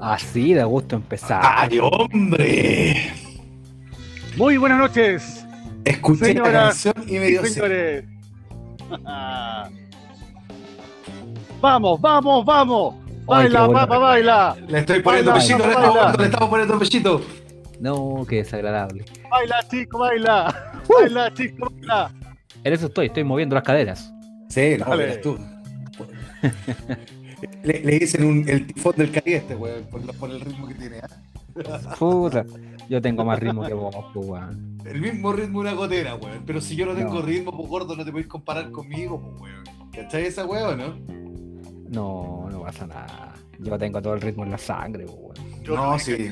Así de gusto empezar. ¡Ay, hombre! Muy buenas noches, Escuché la canción y me dio sed. señores. vamos, vamos, vamos. Ay, Baila, bueno. papá, baila. Le estoy poniendo Baila, pechito, le baila. estamos, poniendo- le estamos poniendo pechito. No, qué desagradable. Baila, chico, baila. Baila, chico, baila. En eso estoy, estoy moviendo las caderas. Sí, no, verás tú. Le, le dicen un, el tifón del Caribe este, weón, por, el ritmo que tiene. ¿ah? Puta, yo tengo más ritmo que vos, pues, weón. El mismo ritmo de una gotera, weón. Pero si yo no tengo No. ritmo, pues gordo, no te podéis comparar conmigo, pues weón. ¿Cachai esa weón, no? No, no pasa nada. Yo tengo todo el ritmo en la sangre, pues, weón. No, sí.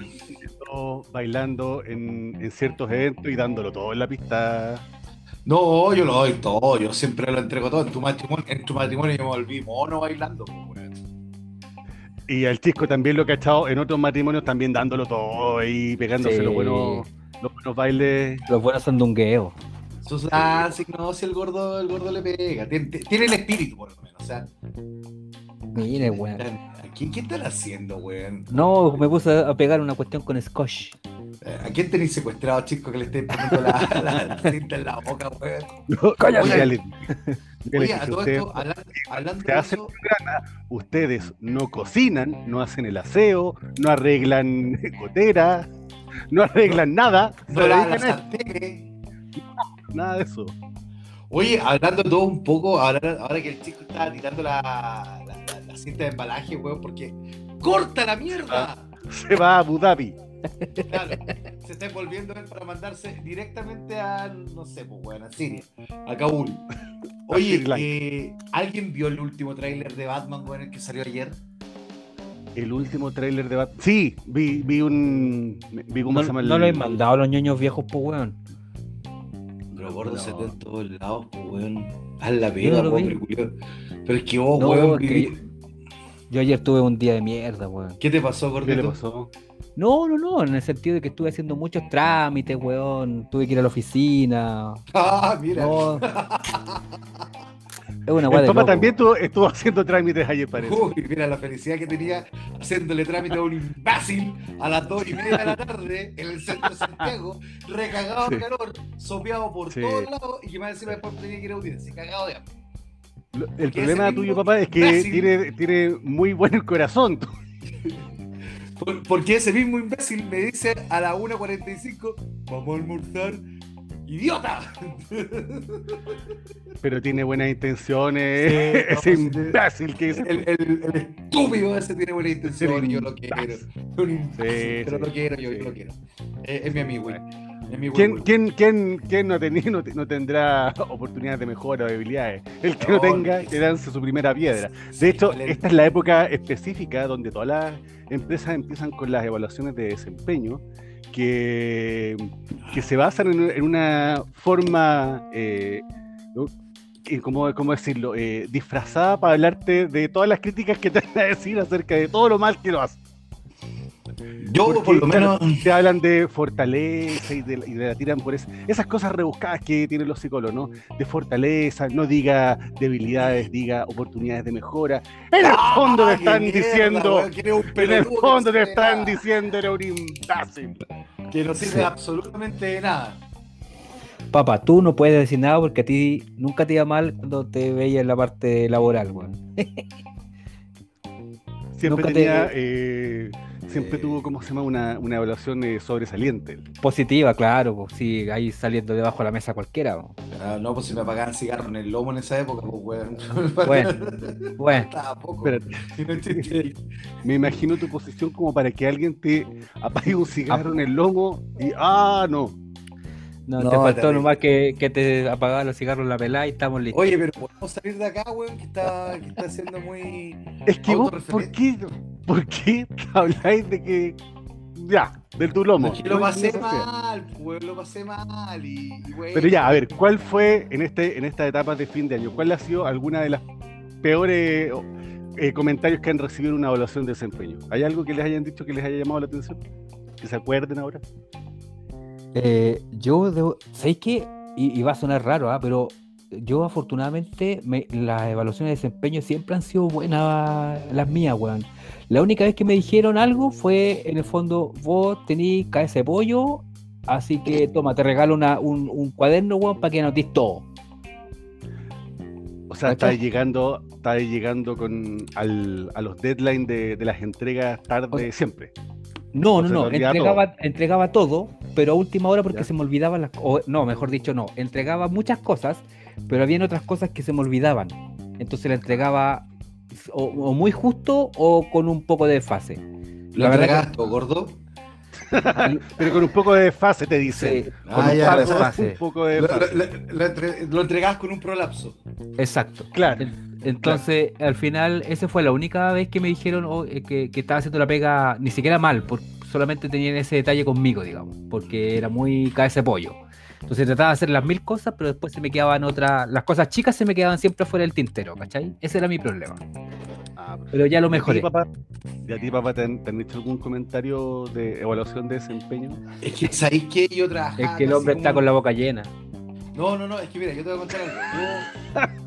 Siento bailando en, en ciertos eventos y dándolo todo en la pista. No, yo lo doy todo, yo siempre lo entrego todo. En tu matrimonio, en tu matrimonio yo me volví mono bailando, pues. Y al chico también lo he cachado en otros matrimonios también dándolo todo y pegándose Sí. los buenos, los buenos bailes. Los buenos son dungueos. Sus ah, sí, no, si el gordo, el gordo le pega. Tiene, tiene el espíritu, por lo menos. O sea, Mire, weón. ¿A quién, qué están haciendo, weón? No, me puse a pegar una cuestión con Scotch. Eh, ¿A quién tenéis secuestrado, chico, que le esté poniendo la, la, la cinta en la boca, weón? Cállate. Oye, a todo usted- esto, hablando, hablando de hace eso, ustedes no cocinan, no hacen el aseo, no arreglan gotera, no arreglan nada, se no la, sartén. nada de eso. Oye, hablando todo un poco, ahora, ahora que el chico está tirando la cinta de embalaje, weón, porque ¡corta la mierda! Se va a Abu Dhabi. Claro, se está envolviendo él para mandarse directamente a, no sé, pues, weón, a Siria, a Kabul. Oye, eh, ¿alguien vio el último tráiler de Batman, weón, el que salió ayer? El último tráiler de Batman. Sí, vi, vi un. Vi cómo No, se llama el. no lo he mandado a los ñoños viejos, pues, weón. Pero gordo No. se ve en todos lados, pues, weón. Haz la pega, no pobre culiao. Pero es que vos, No, weón, que Yo ayer tuve un día de mierda, weón. ¿qué te pasó, ¿Qué le gordito? pasó? No, no, no, en el sentido de que estuve haciendo muchos trámites, weón. Tuve que ir a la oficina. Ah, mira. No. Es una El loco. también estuvo, estuvo haciendo trámites ayer, parece. Uy, mira la felicidad que tenía haciéndole trámite a un imbécil a las dos y media de la tarde en el centro de Santiago, recagado de Sí. calor, sopeado por Sí. todos lados y que más encima después tenía que ir a audiencia, cagado de hambre. El problema tuyo, papá, es que tiene, tiene muy buen corazón. Por- Porque ese mismo imbécil me dice a la 1.45, vamos a almorzar. ¡Idiota! Pero tiene buenas intenciones. Sí, no, Ese imbécil que es. El, el- el estúpido ese tiene buena intención y yo lo quiero. Sí, pero sí. lo quiero, yo, yo lo quiero. Es mi amigo, güey. Mi ¿Quién, quién, quién, quién no, no, te- no tendrá oportunidades de mejora o debilidades? El que no, No, tenga, que lance su primera piedra. Sí, De hecho, esta es la época específica donde todas las empresas empiezan con las evaluaciones de desempeño que, que se basan en, en una forma, eh, ¿cómo, cómo decirlo? Eh, disfrazada para hablarte de todas las críticas que te van a decir acerca de todo lo mal que lo haces. Yo, Porque, por lo menos. te hablan de fortaleza y, de, y de la tiran por es- esas cosas rebuscadas que tienen los psicólogos, ¿no? De fortaleza, no diga debilidades, diga oportunidades de mejora. En el fondo te ¡Ah, están mierda, diciendo, weón, en el fondo te están diciendo era un imbécil. Que no sirve Sí. absolutamente de nada. Papá, tú no puedes decir nada porque a ti nunca te iba mal cuando te veía en la parte laboral, weón. Siempre Nunca te- tenía, eh, siempre Eh. tuvo, ¿cómo se llama? Una, una evaluación eh, sobresaliente. Positiva, claro, pues sí, ahí saliendo debajo de la mesa cualquiera. po. Ah, no, pues si me apagaban cigarro en el lomo en esa época, pues weón. Bueno, bueno. Tampoco. Espérate, Si no chiste. me imagino tu posición como para que alguien te apague un cigarro en el lomo y, ah, no. No, No, te faltó terrible. nomás que, que te apagaban los cigarros la pelada y estamos listos. Oye, pero podemos salir de acá, weón, que está, que está siendo muy. Es que vos, ¿por qué, ¿por qué habláis de que, ya, del tu lomo? Es que lo pasé mal, weón, lo pasé mal. Y, y, weón, Pero ya, a ver, ¿cuál fue en este en esta etapa de fin de año? ¿Cuál ha sido alguna de las peores eh, comentarios que han recibido en una evaluación de desempeño? ¿Hay algo que les hayan dicho que les haya llamado la atención? ¿Que se acuerden ahora? Eh, yo debo. ¿Sabéis qué? Y, y va a sonar raro, ¿ah? pero yo afortunadamente me- las evaluaciones de desempeño siempre han sido buenas las mías, weón. La única vez que me dijeron algo fue, en el fondo, vos tenés cabeza de pollo, así que toma, te regalo una- un, un cuaderno, weón, para que anotís todo. O sea, ¿Cachai? está llegando, está llegando con al- a los deadlines de, de las entregas tarde O siempre. No, no, no, entregaba, entregaba todo, pero a última hora porque Ya. se me olvidaban las cosas. No, mejor dicho, no. Entregaba muchas cosas, pero habían otras cosas que se me olvidaban. Entonces la entregaba o, o muy justo o con un poco de desfase. ¿Lo La verdad entregabas todo, gordo? Pero con un poco de desfase te dicen. Sí, Ah, con un ya, poco de desfase. lo- lo- lo entre- lo entregabas con un prolapso. Exacto. Claro. Entonces, al final, esa fue la única vez que me dijeron oh, eh, que, que estaba haciendo la pega ni siquiera mal, por, solamente tenían ese detalle conmigo, digamos, porque era muy cabeza de pollo. Entonces trataba de hacer las mil cosas, pero después se me quedaban otras, las cosas chicas se me quedaban siempre fuera del tintero, ¿cachai? Ese era mi problema. Ah, Pero ya lo ¿Y a ti, mejoré. papá? ¿Y a ti, papá, te han, te han hecho algún comentario de evaluación de desempeño? Es que, ¿sabéis qué? Yo trabajaba. Es que el hombre está como- con la boca llena. No, no, no, es que mira, yo te voy a contar algo. Yo,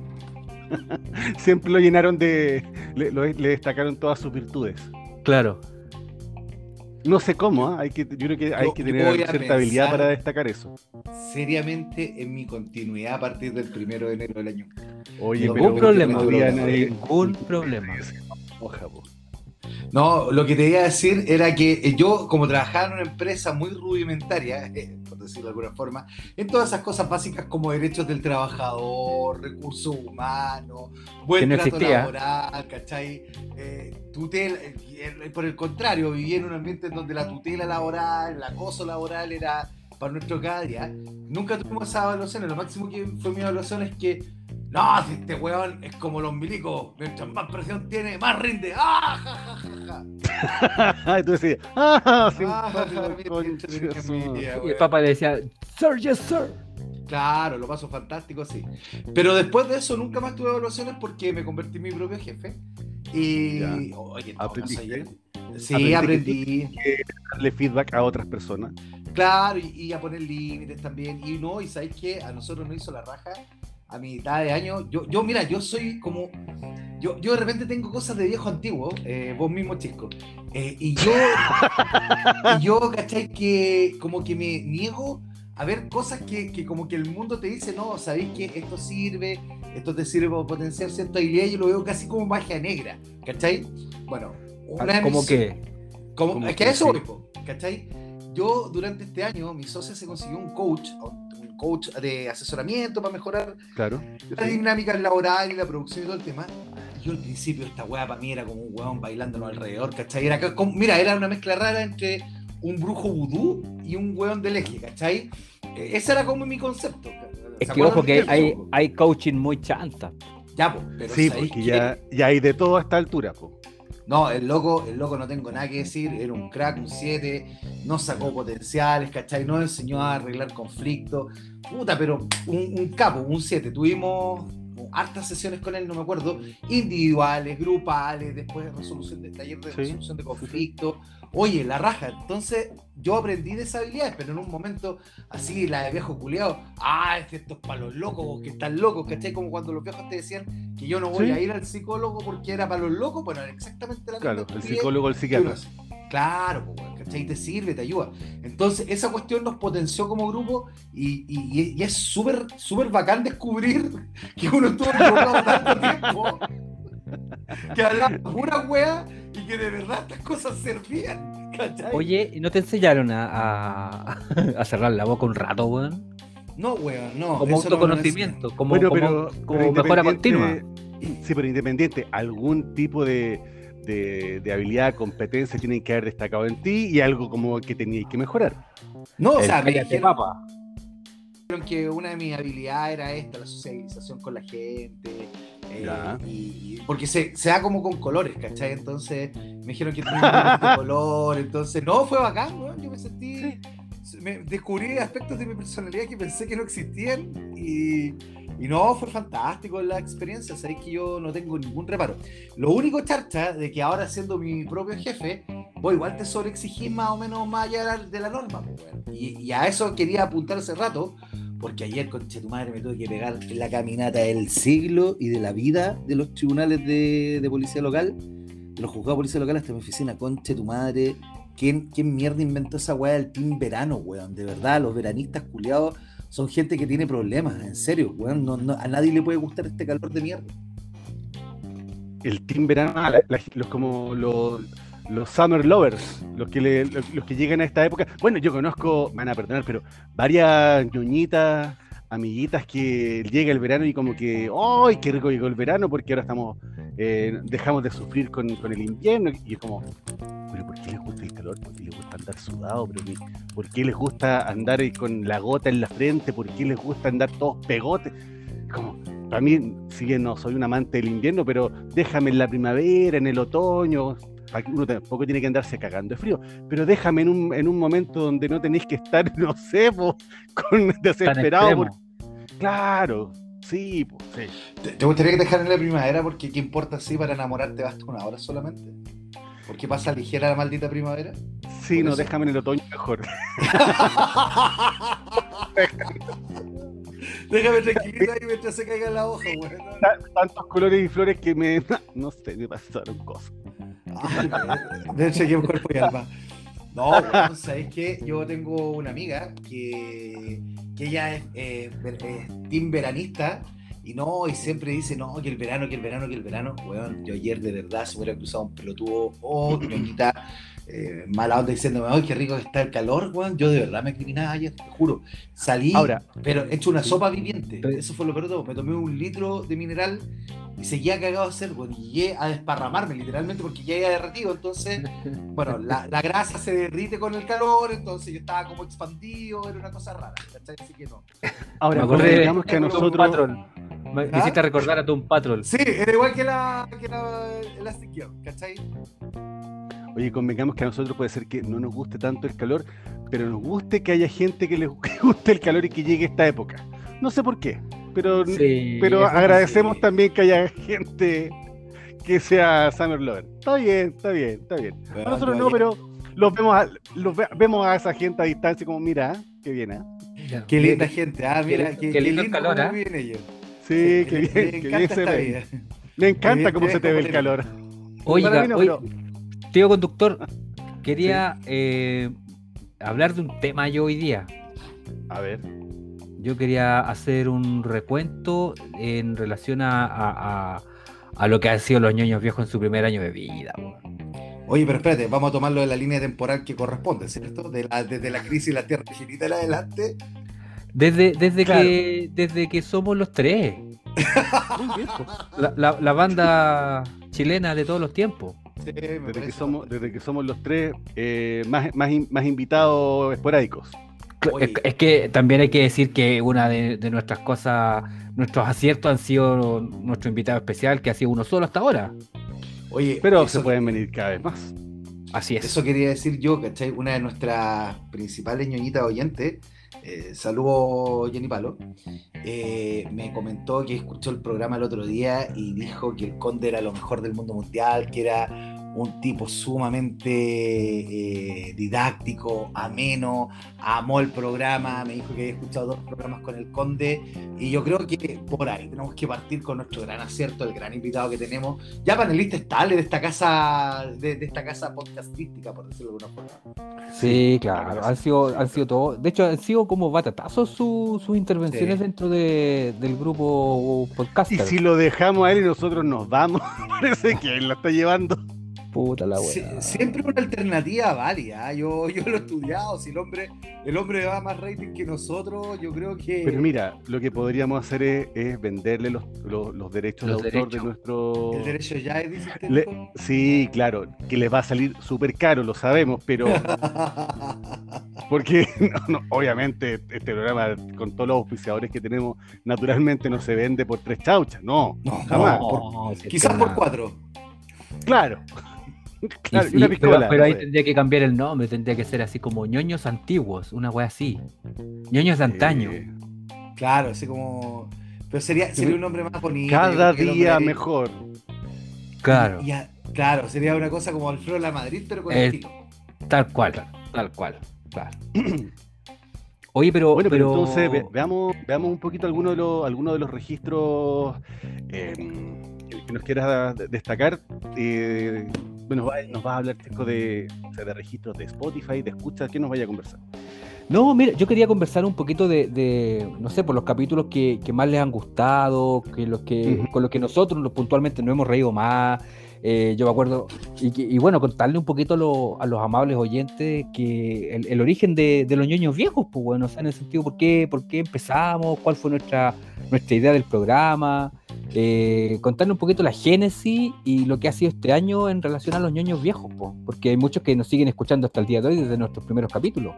Siempre lo llenaron de. Le, lo- le destacaron todas sus virtudes. Claro. No sé cómo, ¿ah? hay que, yo creo que hay Yo- que tener cierta habilidad para destacar eso. seriamente, en mi continuidad a partir del primero de enero del año. Oye, Ningún pero problema, Ningún problema. Oja, po. No, lo que te iba a decir era que yo, como trabajaba en una empresa muy rudimentaria, eh, decirlo de alguna forma, en todas esas cosas básicas como derechos del trabajador, recursos humanos, buen no trato existía. laboral, ¿cachai? Eh, tutela, eh, por el contrario, vivía en un ambiente en donde la tutela laboral, el acoso laboral era para nuestro cada día. Nunca tuvimos esa evaluación, lo máximo que fue mi evaluación es que no, si este weón es como los milicos, mientras más presión tiene, más rinde. ¡Ah, ja, ja, ja, ja! Entonces, ah, Ah, simpático, Y el papá le decía, Sir, yes, sir. Claro, lo paso fantástico, sí. Pero después de eso nunca más tuve evaluaciones porque me convertí en mi propio jefe. Y. Ya. Oye, no, Sí, ¿Aprendiste aprendí. darle feedback a otras personas. Claro, y, y a poner límites también. Y no, y sabéis que a nosotros nos hizo la raja a mitad de año. Yo, yo mira, yo soy como. Yo, yo de repente tengo cosas de viejo antiguo, eh, vos mismo, chico. Eh, y yo. y yo, ¿cachai? Que como que me niego a ver cosas que, que como que el mundo te dice, no, sabéis que esto sirve, esto te sirve para potenciar cierta. Y yo lo veo casi como magia negra, ¿cachai? Bueno, una Como mis- que. como, Como es que que eso sí. ¿cachai? Yo durante este año, mi socia se consiguió un coach, coach de asesoramiento para mejorar Claro. la dinámica laboral y la producción y todo el tema. Y yo al principio esta weá para mí era como un weón bailándonos alrededor, ¿cachai? Era como- mira, era una mezcla rara entre un brujo vudú y un weón del eje, ¿cachai? Eh, Ese era como mi concepto. Es ¿Se que ojo que hay, coaching muy chanta. Ya, po, pero Sí, ¿sabéis porque ya, ya hay de todo a esta altura, po. No, el loco, el loco no tengo nada que decir, era un crack, un 7, no sacó potenciales, ¿cachai? No enseñó a arreglar conflictos. Puta, pero un, un capo, un 7. Tuvimos hartas sesiones con él, no me acuerdo, individuales, grupales, después de resolución de taller de Sí, resolución de conflictos. Oye, la raja. Entonces, yo aprendí de esas habilidades, pero en un momento así, la de viejo culiado, ah, es que esto es para los locos, que están locos, ¿cachai? Como cuando los viejos te decían que yo no voy Sí. a ir al psicólogo porque era para los locos, bueno, exactamente la Claro, misma el estupidez psicólogo, el psiquiatra. Claro, weón, ¿cachai? Te sirve, te ayuda. Entonces, esa cuestión nos potenció como grupo y, y- y es súper, súper bacán descubrir que uno estuvo equivocado tanto tiempo que hablaba pura wea y que de verdad estas cosas servían, ¿cachai? Oye, ¿y no te enseñaron a, a, a cerrar la boca un rato, weón? no, weón, no. Como eso no autoconocimiento, como, bueno, como, pero, como pero mejora continua. Sí, pero independiente, algún tipo de, de, de habilidad, competencia tienen que haber destacado en ti y algo como que teníais que mejorar. No, o El sea, me dijeron, que una de mis habilidades era esta, la socialización con la gente. eh, y, y- porque se, se da como con colores, ¿cachai? Entonces me dijeron que tenía un color, entonces no, fue bacán, weón, yo me sentí, me descubrí aspectos de mi personalidad que pensé que no existían y, y no, fue fantástico la experiencia, sabéis que yo no tengo ningún reparo. Lo único charcha de que ahora siendo mi propio jefe, vos igual te sobreexigís más o menos más allá de la, norma, y, y a eso quería apuntar hace rato, porque ayer, conche tu madre, me tuve que pegar la caminata del siglo y de la vida de los tribunales de, de policía local, de los juzgados de policía local hasta mi oficina, conche tu madre. ¿Quién, ¿Quién mierda inventó esa weá del team verano, weón? De verdad, los veranistas culiados son gente que tiene problemas, en serio, weón. A nadie le puede gustar este calor de mierda. El team verano, la- la- los como los, los summer lovers, los que le- los, los que llegan a esta época. Bueno, yo conozco, me van a perdonar, pero varias ñoñitas, amiguitas que llega el verano y como que, ¡ay, qué rico llegó el verano! Porque ahora estamos, eh, dejamos de sufrir con, con el invierno. Y es como, ¿pero por qué les gusta el calor? ¿Por qué les gusta andar sudado? ¿Pero qué- ¿Por qué les gusta andar ahí con la gota en la frente? ¿Por qué les gusta andar todos pegotes? Como, para mí, si bien no soy un amante del invierno, pero déjame en la primavera, en el otoño. Uno tampoco tiene que andarse cagando de frío, pero déjame en un, en un momento donde no tenéis que estar, no sé, po, con desesperado. por- Claro, sí, po, sí. ¿Te, te gustaría que te dejaran en la primavera? Porque ¿qué importa si para enamorarte basta una hora solamente? ¿Por qué pasa ligera la maldita primavera? Sí, no, eso. déjame en el otoño mejor. Déjame tranquilito ahí mientras se caiga la hoja, weón. Tantos colores y flores que me, no sé, me pasaron cosas. De hecho, aquí en cuerpo y alma. No, weón, ¿sabes qué? Yo tengo una amiga que, que ella es, eh, es team veranista y no, y siempre dice, no, que el verano, que el verano, que el verano. Weón, yo ayer de verdad se me hubiera cruzado un pelotudo o ñoñita eh, mala onda diciéndome, ay, qué rico que está el calor, weón. Yo de verdad me criminaba ayer, te juro. Salí, Ahora, pero he hecho una sopa viviente. Eso fue lo peor de todo. Me tomé un litro de mineral y seguía cagado de hacer, bueno, y llegué a desparramarme literalmente porque ya había derretido. Entonces, bueno, la, la grasa se derrite con el calor, entonces yo estaba como expandido, era una cosa rara, ¿cachai? Así que no. ahora digamos que a nosotros. Me, ¿Ah? hiciste recordar a Tom Patrol. Sí, era igual que la, que la Girl, ¿cachai? Oye, convengamos que a nosotros puede ser que no nos guste tanto el calor, pero nos guste que haya gente que les guste el calor y que llegue esta época. No sé por qué, pero, Sí, pero agradecemos sí. también que haya gente que sea Summer Lover. Está bien, está bien, está bien. A nosotros no, pero los vemos a, los ve- vemos a esa gente a distancia como, mira, qué bien. Ya. Qué linda gente, ah, mira, qué, qué qué lindo el lindo calor, ellos. Sí, qué bien, qué bien se ve. Me encanta bien, cómo se te ve el calor. Oiga, Para mí no, oiga, pero- tío conductor, quería eh, hablar de un tema yo hoy día. A ver, Yo quería hacer un recuento en relación a, a- a- a lo que han sido los ñoños viejos en su primer año de vida. Oye, pero espérate, vamos a tomarlo de la línea temporal que corresponde, ¿cierto? De la, desde la crisis de la Tierra Infinita en adelante. Desde, desde, Claro. que, desde que somos los tres. La, la- la banda chilena de todos los tiempos. Sí, me Desde que parece somos, desde que somos los tres eh, más, más, in- más invitados esporádicos. Oye. Es, que también hay que decir que una de, de nuestras cosas, nuestros aciertos han sido nuestro invitado especial, que ha sido uno solo hasta ahora. Oye, Pero se pueden venir cada vez más. Así es. Eso quería decir yo, ¿cachai? Una de nuestras principales ñoñitas oyentes, eh, saludo Jenny Palo, eh, me comentó que escuchó el programa el otro día y dijo que el Conde era lo mejor del mundo mundial, que era un tipo sumamente eh, didáctico, ameno, amó el programa, me dijo que había escuchado dos programas con el Conde y yo creo que por ahí tenemos que partir con nuestro gran acierto, el gran invitado que tenemos, ya panelista estable de esta casa, de, de esta casa podcastística, por decirlo de alguna forma. Sí, claro, han sido, han sido todo. De hecho, han sido como batatazos su- sus intervenciones Sí. dentro de- del grupo Y podcaster. si lo dejamos a él y nosotros nos vamos, parece que él lo está llevando. Puta la Sie- wea. siempre una alternativa válida. ¿eh? Yo, yo lo he estudiado. Si el hombre, el hombre va más rating que nosotros, yo creo que. Pero mira, lo que podríamos hacer es, es venderle los, los, los derechos Los de autor derechos. de nuestro. el derecho ya es, Le-? Sí, claro, que les va a salir súper caro, lo sabemos, pero porque no, no, obviamente este programa con todos los auspiciadores que tenemos, naturalmente no se vende por tres chauchas, no, No, jamás. por- quizás por cuatro. Claro. Claro, y sí, una pero, piscola. pero ahí sé. tendría que cambiar el nombre, tendría que ser así como ñoños antiguos, una wea así. ñoños de antaño. Eh, Claro, así como. Pero sería, sería un nombre más bonito. cada el día mejor. Claro. Y, a- Claro, sería una cosa como Alfredo La Madrid, pero con Eh, estilo. Tal cual, tal cual. Claro. Oye, pero. Bueno, pero, pero- entonces ve- veamos, veamos un poquito algunos de los, algunos de los registros eh, que, que nos quieras de- destacar. Eh, bueno, va- nos vas a hablar Checo, de, o sea, de registros de Spotify, de escucha, ¿qué nos vaya a conversar? No, mira, yo quería conversar un poquito de, de, no sé, por los capítulos que, que más les han gustado, que los que, con los que nosotros puntualmente nos hemos reído más. Eh, yo me acuerdo, y, bueno, contarle un poquito lo- a los amables oyentes que el, el origen de, de los ñoños viejos, pues bueno, o sea, en el sentido por qué, por qué empezamos, cuál fue nuestra, nuestra idea del programa, eh, contarle un poquito la génesis y lo que ha sido este año en relación a los ñoños viejos, pues, porque hay muchos que nos siguen escuchando hasta el día de hoy desde nuestros primeros capítulos.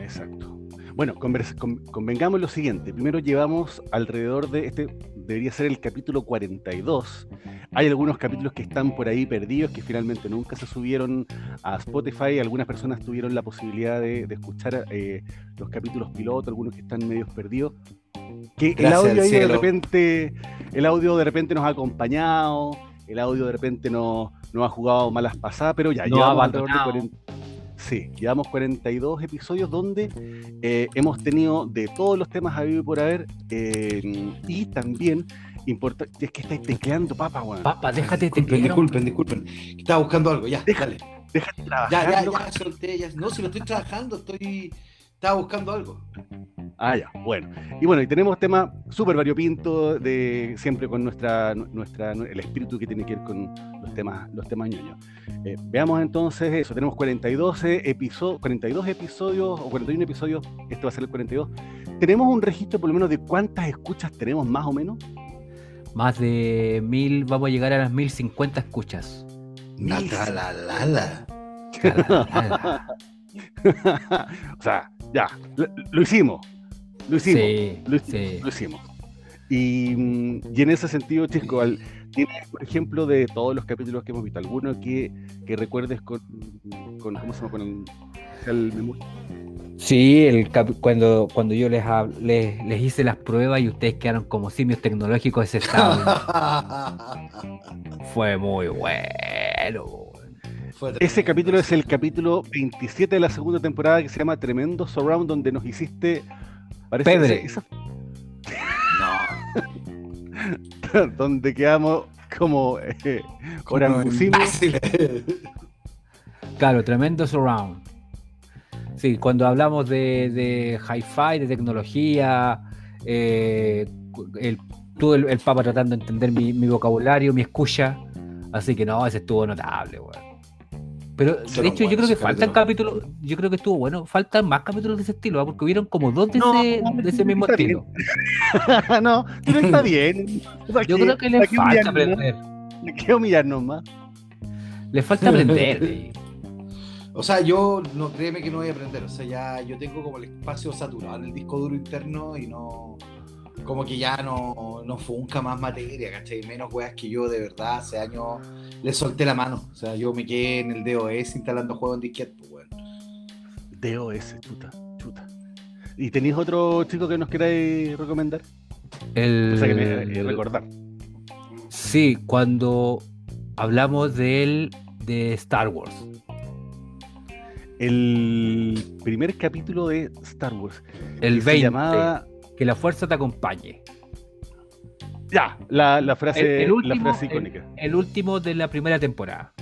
Exacto. Bueno, convers- con- convengamos lo siguiente. Primero llevamos alrededor de, este debería ser el capítulo 42. Hay algunos capítulos que están por ahí perdidos, que finalmente nunca se subieron a Spotify. Algunas personas tuvieron la posibilidad de, de escuchar eh, los capítulos pilotos, algunos que están medios perdidos. Que el audio ahí de repente, el audio de repente nos ha acompañado, el audio de repente nos, nos ha jugado malas pasadas, pero ya ha llevamos alrededor de abandonado. 40 Sí, llevamos 42 episodios donde eh, hemos tenido de todos los temas a vivir por haber eh, y también importa es que estáis tecleando papa, weón. Papá, déjate Disculpen, teclear. disculpen, disculpen. Estaba buscando algo, ya, Deja- dale. Déjate Ya, trabajar. ya, loco. ya, solté, ya. No, si lo estoy trabajando, estoy. Estaba buscando algo. Ah, ya, bueno. Y bueno, y tenemos temas súper variopinto de siempre con nuestra, nuestra, el espíritu que tiene que ver con los temas, los temas ñoños. Eh, veamos entonces eso, tenemos 42 episodios, 42 episodios o 41 episodios, este va a ser el 42. Tenemos un registro por lo menos de cuántas escuchas tenemos más o menos. Más de mil, vamos a llegar a las mil cincuenta escuchas. Natalalala. o sea, ya, lo, lo hicimos. Lo hicimos. Sí, Lo, sí. lo hicimos. Y, mm, y en ese sentido, Chisco, al- ¿tienes, por ejemplo, de todos los capítulos que hemos visto, alguno que, que recuerdes con, con, ¿cómo se llama? Con el, el memoria? Sí, el cap- cuando, cuando yo les, les, les hice las pruebas y ustedes quedaron como simios tecnológicos ese sábado. Fue muy bueno. Fue Ese capítulo es el capítulo 27 de la segunda temporada que se llama Tremendo Surround, donde nos hiciste. Parece esa- No, donde quedamos como eh, como. Claro, tremendo surround. Sí, cuando hablamos de, de hi-fi, de tecnología, eh, el, el Papa tratando de entender mi, mi vocabulario, mi escucha. Así que no, ese estuvo notable, weón. Pero de hecho, yo creo que faltan capítulos. capítulos, yo creo que estuvo bueno, faltan más capítulos de ese estilo, ¿ah? porque hubieron como dos de, No, ese, de ese mismo estilo. no, pero está bien. ¿Para Yo creo que les falta humillarnos? aprender. ¿Para qué humillarnos más? Les falta aprender. de- O sea, yo no créeme que no voy a aprender. O sea, ya yo tengo como el espacio saturado en el disco duro interno y no. Como que ya no, no funca más materia, ¿cachai? Menos weas que yo de verdad hace años le solté la mano. O sea, yo me quedé en el DOS instalando juegos en disquete, pues, weón. DOS, chuta, chuta. ¿Y tenéis otro chico que nos queráis recomendar? El, O sea, que me- recordar. Sí, cuando hablamos de él de Star Wars. El primer capítulo de Star Wars. El que se 20. llamaba. Que la fuerza te acompañe. Ya, la, la frase, El, el la frase icónica. el último de la primera temporada.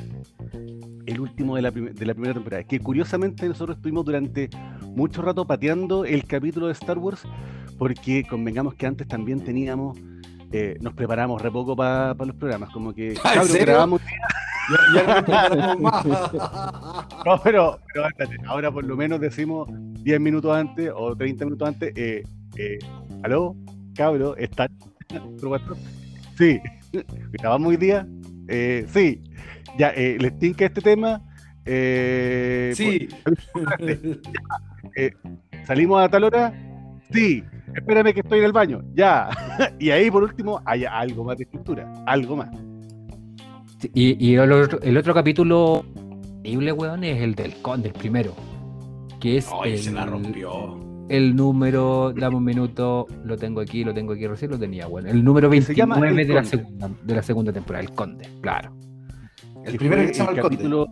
El último de la, de la primera temporada. Que curiosamente nosotros estuvimos durante mucho rato pateando el capítulo de Star Wars. Porque convengamos que antes también teníamos. eh, nos preparamos re poco para los programas. Como que. ¿Ah, en cabros, serio? grabamos Ya, ya no nos preparamos más. No, pero, pero ahora por lo menos decimos 10 minutos antes o 30 minutos antes, eh, eh, aló, cabro, ¿están por WhatsApp? Sí, grabamos hoy día, eh, sí, ya, eh, ¿les tinca este tema? Eh, Sí. eh, ¿Salimos a tal hora? Sí, espérame que estoy en el baño, ya. y ahí por último hay algo más de estructura, algo más. Y, y el, otro, el otro capítulo increíble, weón, es el del Conde, el primero. Que es Ay, el, se la rompió. El número, dame un minuto, lo tengo aquí, lo tengo aquí, recién lo tenía, bueno. El número Que se llama 29 El de la, Conde. segunda, de la segunda temporada, el Conde, claro. El primero que se llama el capítulo,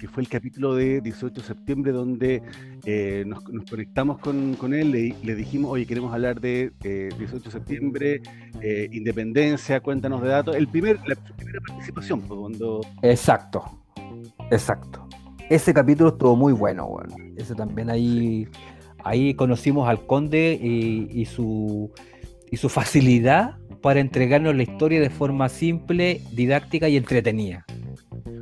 que fue el capítulo de 18 de septiembre, donde eh, nos, conectamos con, con él, le, le, dijimos, oye, queremos hablar de 18 eh, de septiembre, eh, independencia, cuéntanos de datos. El primer, la primera participación, pues, cuando... Exacto, exacto. Ese capítulo estuvo muy bueno, bueno. Ese también ahí, ahí conocimos al conde y, y su, y su facilidad para entregarnos la historia de forma simple, didáctica y entretenida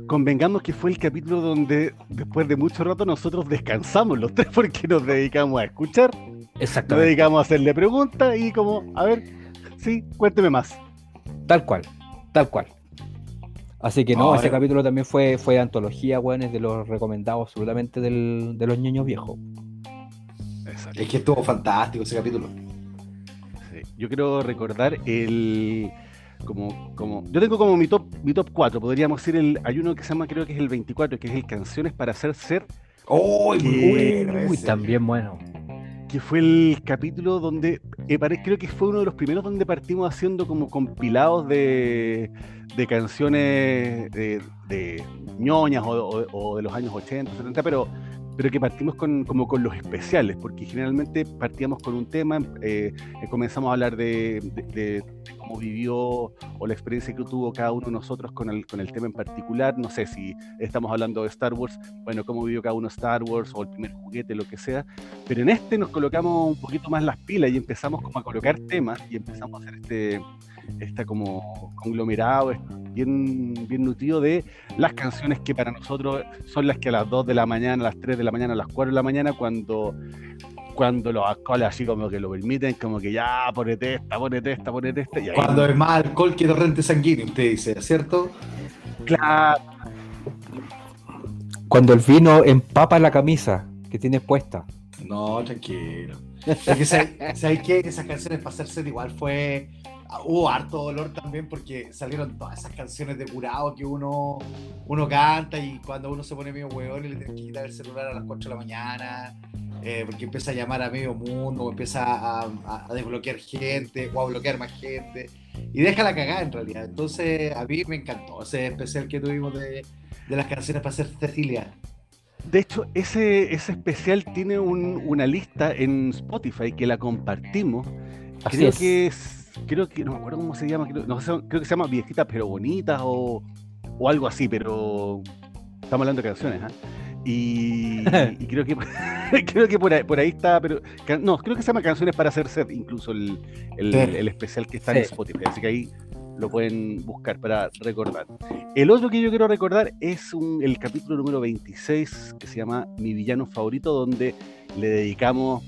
convengamos que fue el capítulo donde después de mucho rato nosotros descansamos los tres porque nos dedicamos a escuchar. Exacto. Nos dedicamos a hacerle preguntas y como, a ver, sí, cuénteme más. Tal cual, tal cual. Así que no, ese capítulo también fue, fue antología, weón, es de los recomendados absolutamente de los niños viejos. Es que estuvo fantástico ese capítulo. Yo quiero recordar el como, como, yo tengo como mi top, mi top 4, podríamos decir, el, hay uno que se llama, creo que es el 24, que es el Canciones para hacer ser. ¡Oh, muy bueno! también bueno. Que fue el capítulo donde, eh, creo que fue uno de los primeros donde partimos haciendo como compilados de, de canciones de, de ñoñas o, o, de los años 80, 70, pero pero que partimos con, como con los especiales, porque generalmente partíamos con un tema, eh, eh, comenzamos a hablar de, cómo vivió o la experiencia que tuvo cada uno de nosotros con el, con el tema en particular, no sé si estamos hablando de Star Wars, bueno, cómo vivió cada uno Star Wars o el primer juguete, lo que sea, pero en este nos colocamos un poquito más las pilas y empezamos como a colocar temas y empezamos a hacer este está como conglomerado, bien, bien nutrido de las canciones que para nosotros son las que a las 2 de la mañana, a las 3 de la mañana, a las 4 de la mañana, cuando, cuando los alcoholes así como que lo permiten, como que ya ponete esta, ponete esta, ponete esta. Y cuando es más alcohol que torrente sanguíneo, usted dice, ¿cierto? Claro. Cuando el vino empapa la camisa que tienes puesta. No, tranquilo. Porque ¿sabes qué? Esas canciones para hacerse igual fue hubo harto dolor también porque salieron todas esas canciones de curado que uno, uno canta y cuando uno se pone medio hueón y le tiene que quitar el celular a las 4 de la mañana, eh, porque empieza a llamar a medio mundo, empieza a, desbloquear gente o a bloquear más gente y deja la cagada en realidad. Entonces a mí me encantó ese especial que tuvimos de, de las canciones para hacer Cecilia. De hecho, ese, ese especial tiene un, una lista en Spotify que la compartimos. Creo que es creo que no me acuerdo cómo se llama, creo, creo que se llama Viejitas pero Bonitas o, o, algo así, pero estamos hablando de canciones, ¿ah? Y, creo que creo que por ahí, por ahí, está, pero no, creo que se llama Canciones para hacer set, incluso el, el, especial que está en Spotify, así que ahí lo pueden buscar para recordar. El otro que yo quiero recordar es un, el capítulo número 26 que se llama Mi villano favorito, donde le dedicamos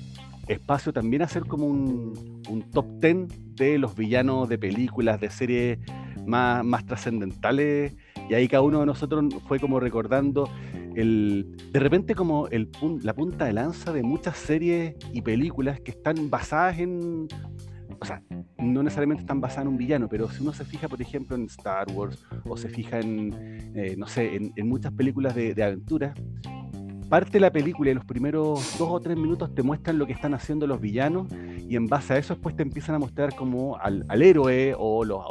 espacio también a hacer como un, un top 10 los villanos de películas, de series más, más trascendentales. Y ahí cada uno de nosotros fue como recordando el, de repente como el, la punta de lanza de muchas series y películas que están basadas en, o sea, no necesariamente están basadas en un villano, pero si uno se fija, por ejemplo, en Star Wars o se fija en, eh, no sé, en, muchas películas de, de aventura, parte la película y los primeros dos o tres minutos te muestran lo que están haciendo los villanos y en base a eso después te empiezan a mostrar como al, héroe o, los,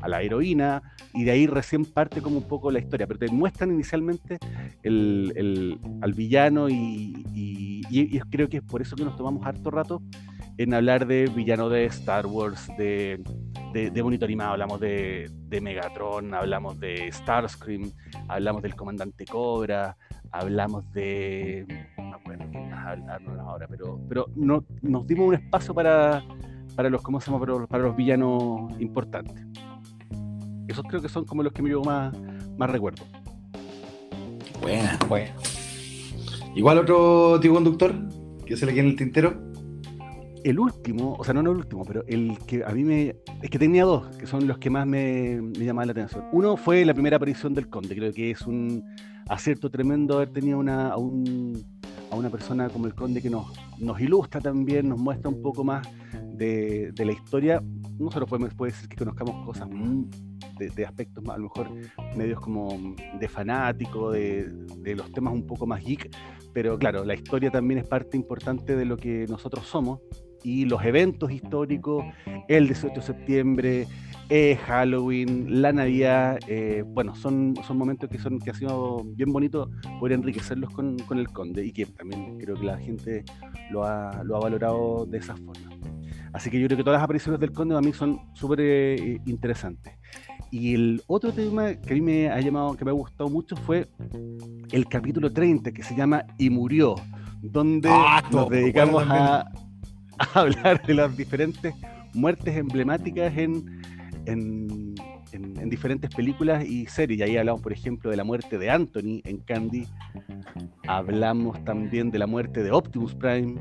a la heroína y de ahí recién parte como un poco la historia, pero te muestran inicialmente el, al villano y, y, creo que es por eso que nos tomamos harto rato en hablar de villano de Star Wars, de, de, de bonito animado, hablamos de, de Megatron, hablamos de Starscream, hablamos del comandante Cobra, hablamos de. No bueno, ahora, pero, pero no, nos dimos un espacio para, para los, ¿cómo se llama? Para, los villanos importantes. Esos creo que son como los que me llevo más, más recuerdo. Buena, bueno. Igual otro tipo conductor que se le queda en el tintero. El último, o sea, no, no el último, pero el que a mí me. Es que tenía dos, que son los que más me, me llamaban la atención. Uno fue la primera aparición del Conde, creo que es un acierto tremendo haber tenido una, a, un, a una persona como el Conde que nos, nos ilustra también, nos muestra un poco más de, de la historia. No solo puede, puede decir que conozcamos cosas de, de, aspectos a lo mejor medios como de fanático, de, de los temas un poco más geek, pero claro, la historia también es parte importante de lo que nosotros somos y los eventos históricos, el 18 de septiembre, eh, Halloween, la Navidad, eh, bueno, son, son momentos que, son, que ha sido bien bonito poder enriquecerlos con, con, el Conde y que también creo que la gente lo ha, lo ha valorado de esa forma. Así que yo creo que todas las apariciones del Conde para mí son súper eh, interesantes. Y el otro tema que a mí me ha llamado, que me ha gustado mucho fue el capítulo 30, que se llama Y murió, donde ah, nos dedicamos a, a, hablar de las diferentes muertes emblemáticas en, en, en, diferentes películas y series. Y ahí hablamos, por ejemplo, de la muerte de Anthony en Candy. Hablamos también de la muerte de Optimus Prime.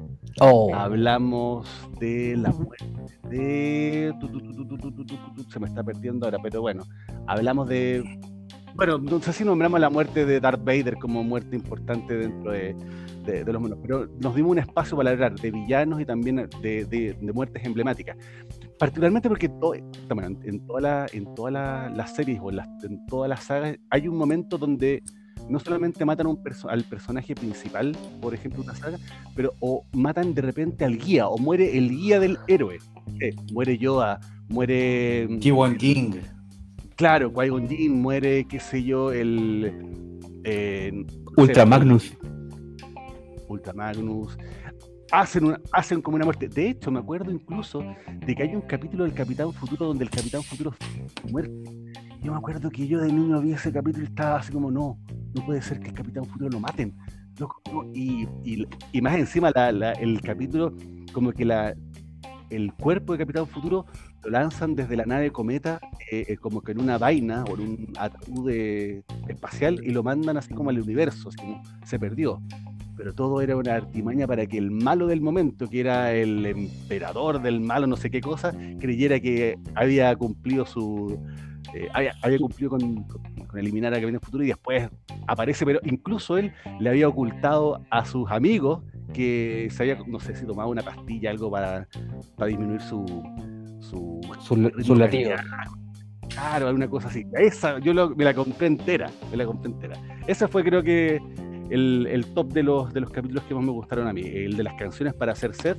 Hablamos de la muerte de. Se me está perdiendo ahora, pero bueno. Hablamos de. Bueno, no sé si nombramos la muerte de Darth Vader como muerte importante dentro de, de, los monos, pero nos dimos un espacio para hablar de villanos y también de, de muertes emblemáticas particularmente porque en, toda en todas las series o en, todas las sagas hay un momento donde no solamente matan un al personaje principal, por ejemplo, una saga, pero o matan de repente al guía, o muere el guía del héroe. muere Yoda, muere. Mm, Ki-Wan King. Claro, Qui-Gon muere, qué sé yo, el. Eh, Ultra Magnus. Ultra Magnus hacen, hacen como una muerte. De hecho, me acuerdo incluso de que hay un capítulo del Capitán Futuro donde el Capitán Futuro muere. Yo me acuerdo que yo de niño vi ese capítulo y estaba así como, no, no puede ser que el Capitán Futuro lo maten. Y, más encima el capítulo, como que el cuerpo de Capitán Futuro lo lanzan desde la nave Cometa, eh, eh, como que en una vaina o en un ataúd espacial y lo mandan así como al universo, así como se perdió pero todo era una artimaña para que el malo del momento, que era el emperador del malo, no sé qué cosa, creyera que había cumplido su. Eh, había, cumplido con, eliminar a Kevin Futuro y después aparece, pero incluso él le había ocultado a sus amigos que se había, no sé si tomaba una pastilla, algo para, para disminuir su. su, su, latido. Claro, alguna cosa así. Esa yo me la compré entera, me la compré entera. Esa fue creo que el, top de los, de los capítulos que más me gustaron a mí. El de las canciones para hacer set,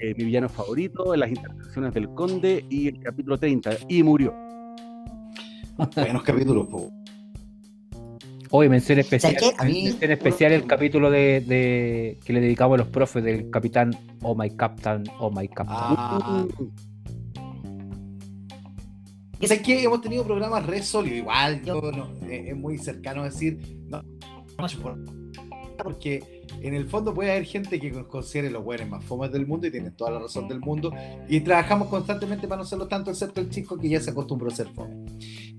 eh, mi villano favorito, las interpretaciones del conde y el capítulo 30. Y murió. Buenos capítulos, po. Hoy mención especial, mención especial el capítulo de, que le dedicamos a los profes del capitán Oh My Captain, Oh My Captain. Ah. Que hemos tenido programas re sólidos, igual yo no, es muy cercano decir, no, porque en el fondo puede haber gente que nos considere los buenos más fomes del mundo y tiene toda la razón del mundo y trabajamos constantemente para no serlo tanto, excepto el chico que ya se acostumbró a ser fome.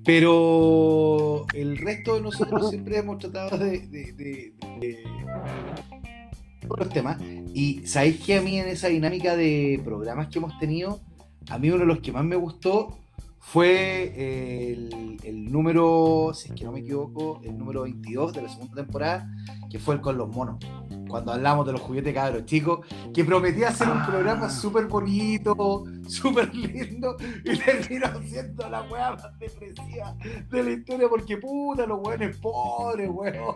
Pero el resto de nosotros siempre hemos tratado de, de, de, los temas y sabéis que a mí en esa dinámica de programas que hemos tenido, a mí uno de los que más me gustó fue eh, el, número, si es que no me equivoco, el número 22 de la segunda temporada, que fue el con los monos. Cuando hablamos de los juguetes cabros chicos, que prometía ser un programa súper bonito, súper lindo, y terminó siendo la weá más depresiva de la historia, porque puta, los weones pobres, weón.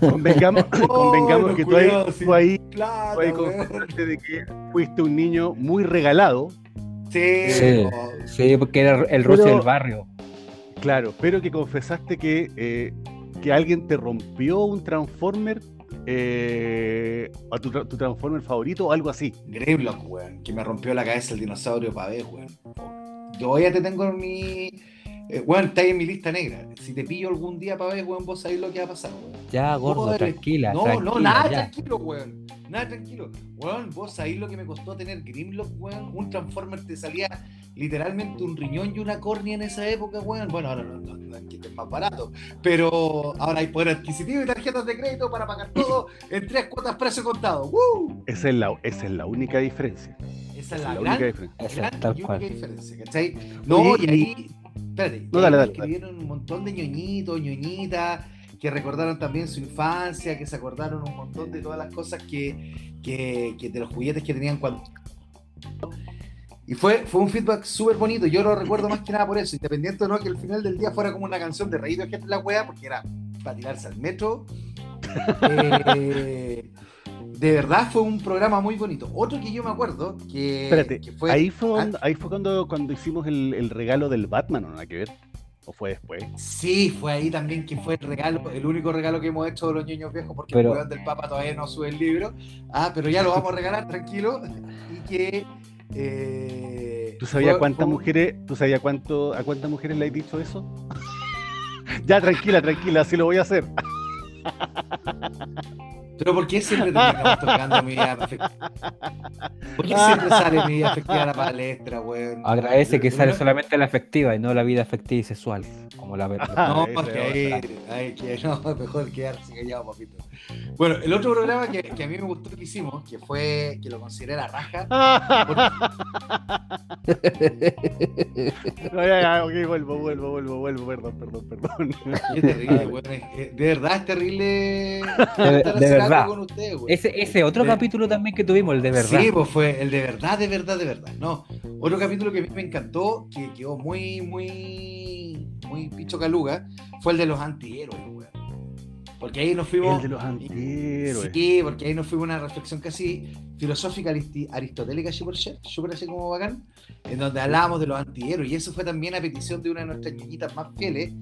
Convengamos, convengamos que tú ahí, tú ahí, claro, de que fuiste un niño muy regalado Sí, porque era el roce del barrio. Claro, pero que confesaste que, eh, que alguien te rompió un Transformer eh, a tu, Transformer favorito o algo así. Grimlock, weón, que me rompió la cabeza el dinosaurio para ver, weón. Yo ya te tengo en mi. Eh, weón, está ahí en mi lista negra. Si te pillo algún día para ver, weón, vos sabés lo que va a pasar, weón. Ya, gordo, tranquila. No, no, nada, tranquilo, weón. Nada, tranquilo. Weón, vos sabés lo que me costó tener Grimlock, weón. Un Transformer te salía literalmente un riñón y una córnea en esa época, weón. Bueno, ahora no, no, no, es más barato. Pero ahora hay poder adquisitivo y tarjetas de crédito para pagar todo en tres cuotas precio contado. ¡Woo! Esa es la, esa es la única diferencia. Esa es la, gran, única diferencia. Gran y única diferencia, ¿cachai? No, y ahí. Espérate, no, dale, dale, escribieron un montón de ñoñitos, ñoñitas que recordaron también su infancia, que se acordaron un montón de todas las cosas que, que, de los juguetes que tenían cuando... Y fue, fue un feedback súper bonito, yo lo recuerdo más que nada por eso, independiente o no que el final del día fuera como una canción de reír de gente la wea, porque era para tirarse al metro. Eh, de verdad fue un programa muy bonito. Otro que yo me acuerdo que, Espérate, que fue. ahí fue, cuando, ahí fue cuando, cuando hicimos el, el regalo del Batman, ¿o nada que ver? ¿O fue después? Sí, fue ahí también que fue el regalo, el único regalo que hemos hecho de los niños viejos, porque Pero- el weón del Papa todavía no sube el libro. Ah, pero ya lo vamos a regalar, tranquilo. Y que. eh, ¿Tú sabías cuántas mujeres, tú sabías cuánto, a cuántas mujeres le has dicho eso? ya, tranquila, tranquila, así lo voy a hacer. Pero ¿por qué siempre terminamos tocando mi vida afectiva? ¿Por qué siempre sale mi vida afectiva a la palestra, weón? Agradece que sale Una- solamente la afectiva y no la vida afectiva y sexual, como la verdad. Ah, No, porque es ahí, ahí que no, mejor quedarse callado, papito. Bueno, el otro programa que, que a mí me gustó que hicimos, que fue, que lo consideré la raja, No, ya, ya, ok, vuelvo, vuelvo, vuelvo, vuelvo, perdón, perdón, perdón. qué terrible, weón. es- es- De verdad es terrible De- de haciendo verdad. con. Ese, ese otro De- capítulo también que tuvimos, el de verdad. Sí, pues fue el de verdad, de verdad, de verdad. No, otro capítulo que a mí me encantó, que quedó muy, muy, muy picho caluga, fue el de los antihéroes, weón. Porque ahí nos fuimos. El de los antihéroes. Sí, porque ahí nos fuimos a una reflexión casi filosófica aristotélica, súper súper así como bacán, en donde hablábamos de los antihéroes. Y eso fue también a petición de una de nuestras ñoñitas más fieles,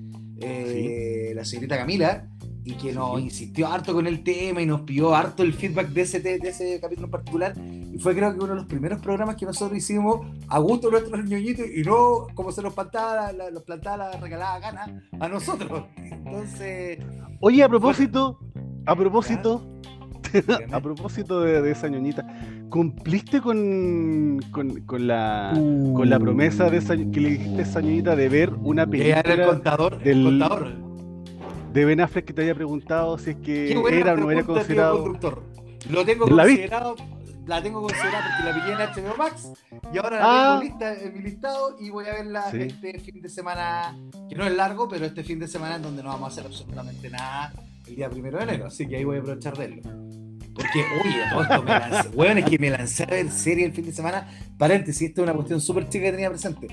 eh, la señorita Camila, y que nos Sí. insistió harto con el tema y nos pidió harto el feedback de ese, de ese capítulo en particular. Y fue creo que uno de los primeros programas que nosotros hicimos a gusto nuestros ñoñitos y no como se nos plantaba la, los plantaba la regalada gana a nosotros. Entonces, Oye, a propósito, a propósito, a propósito de, de esa ñoñita, ¿cumpliste con, con, con la, con la promesa de esa, que le dijiste a esa ñoñita de ver una que era el película contador, del- el contador. De Ben Affleck que te haya preguntado si es que buena era o no era considerado? conductor. Lo tengo ¿La considerado, la tengo considerada porque la pillé en HBO Max y ahora la Ah. tengo lista en mi listado y voy a verla Sí. este fin de semana, que no es largo, pero este fin de semana en donde no vamos a hacer absolutamente nada el día primero de enero, así que ahí voy a aprovechar de verlo. Porque, oye, todo esto me lancé, weón, es que me lancé a ver serie el fin de semana, paréntesis, esto es una cuestión súper chica que tenía presente.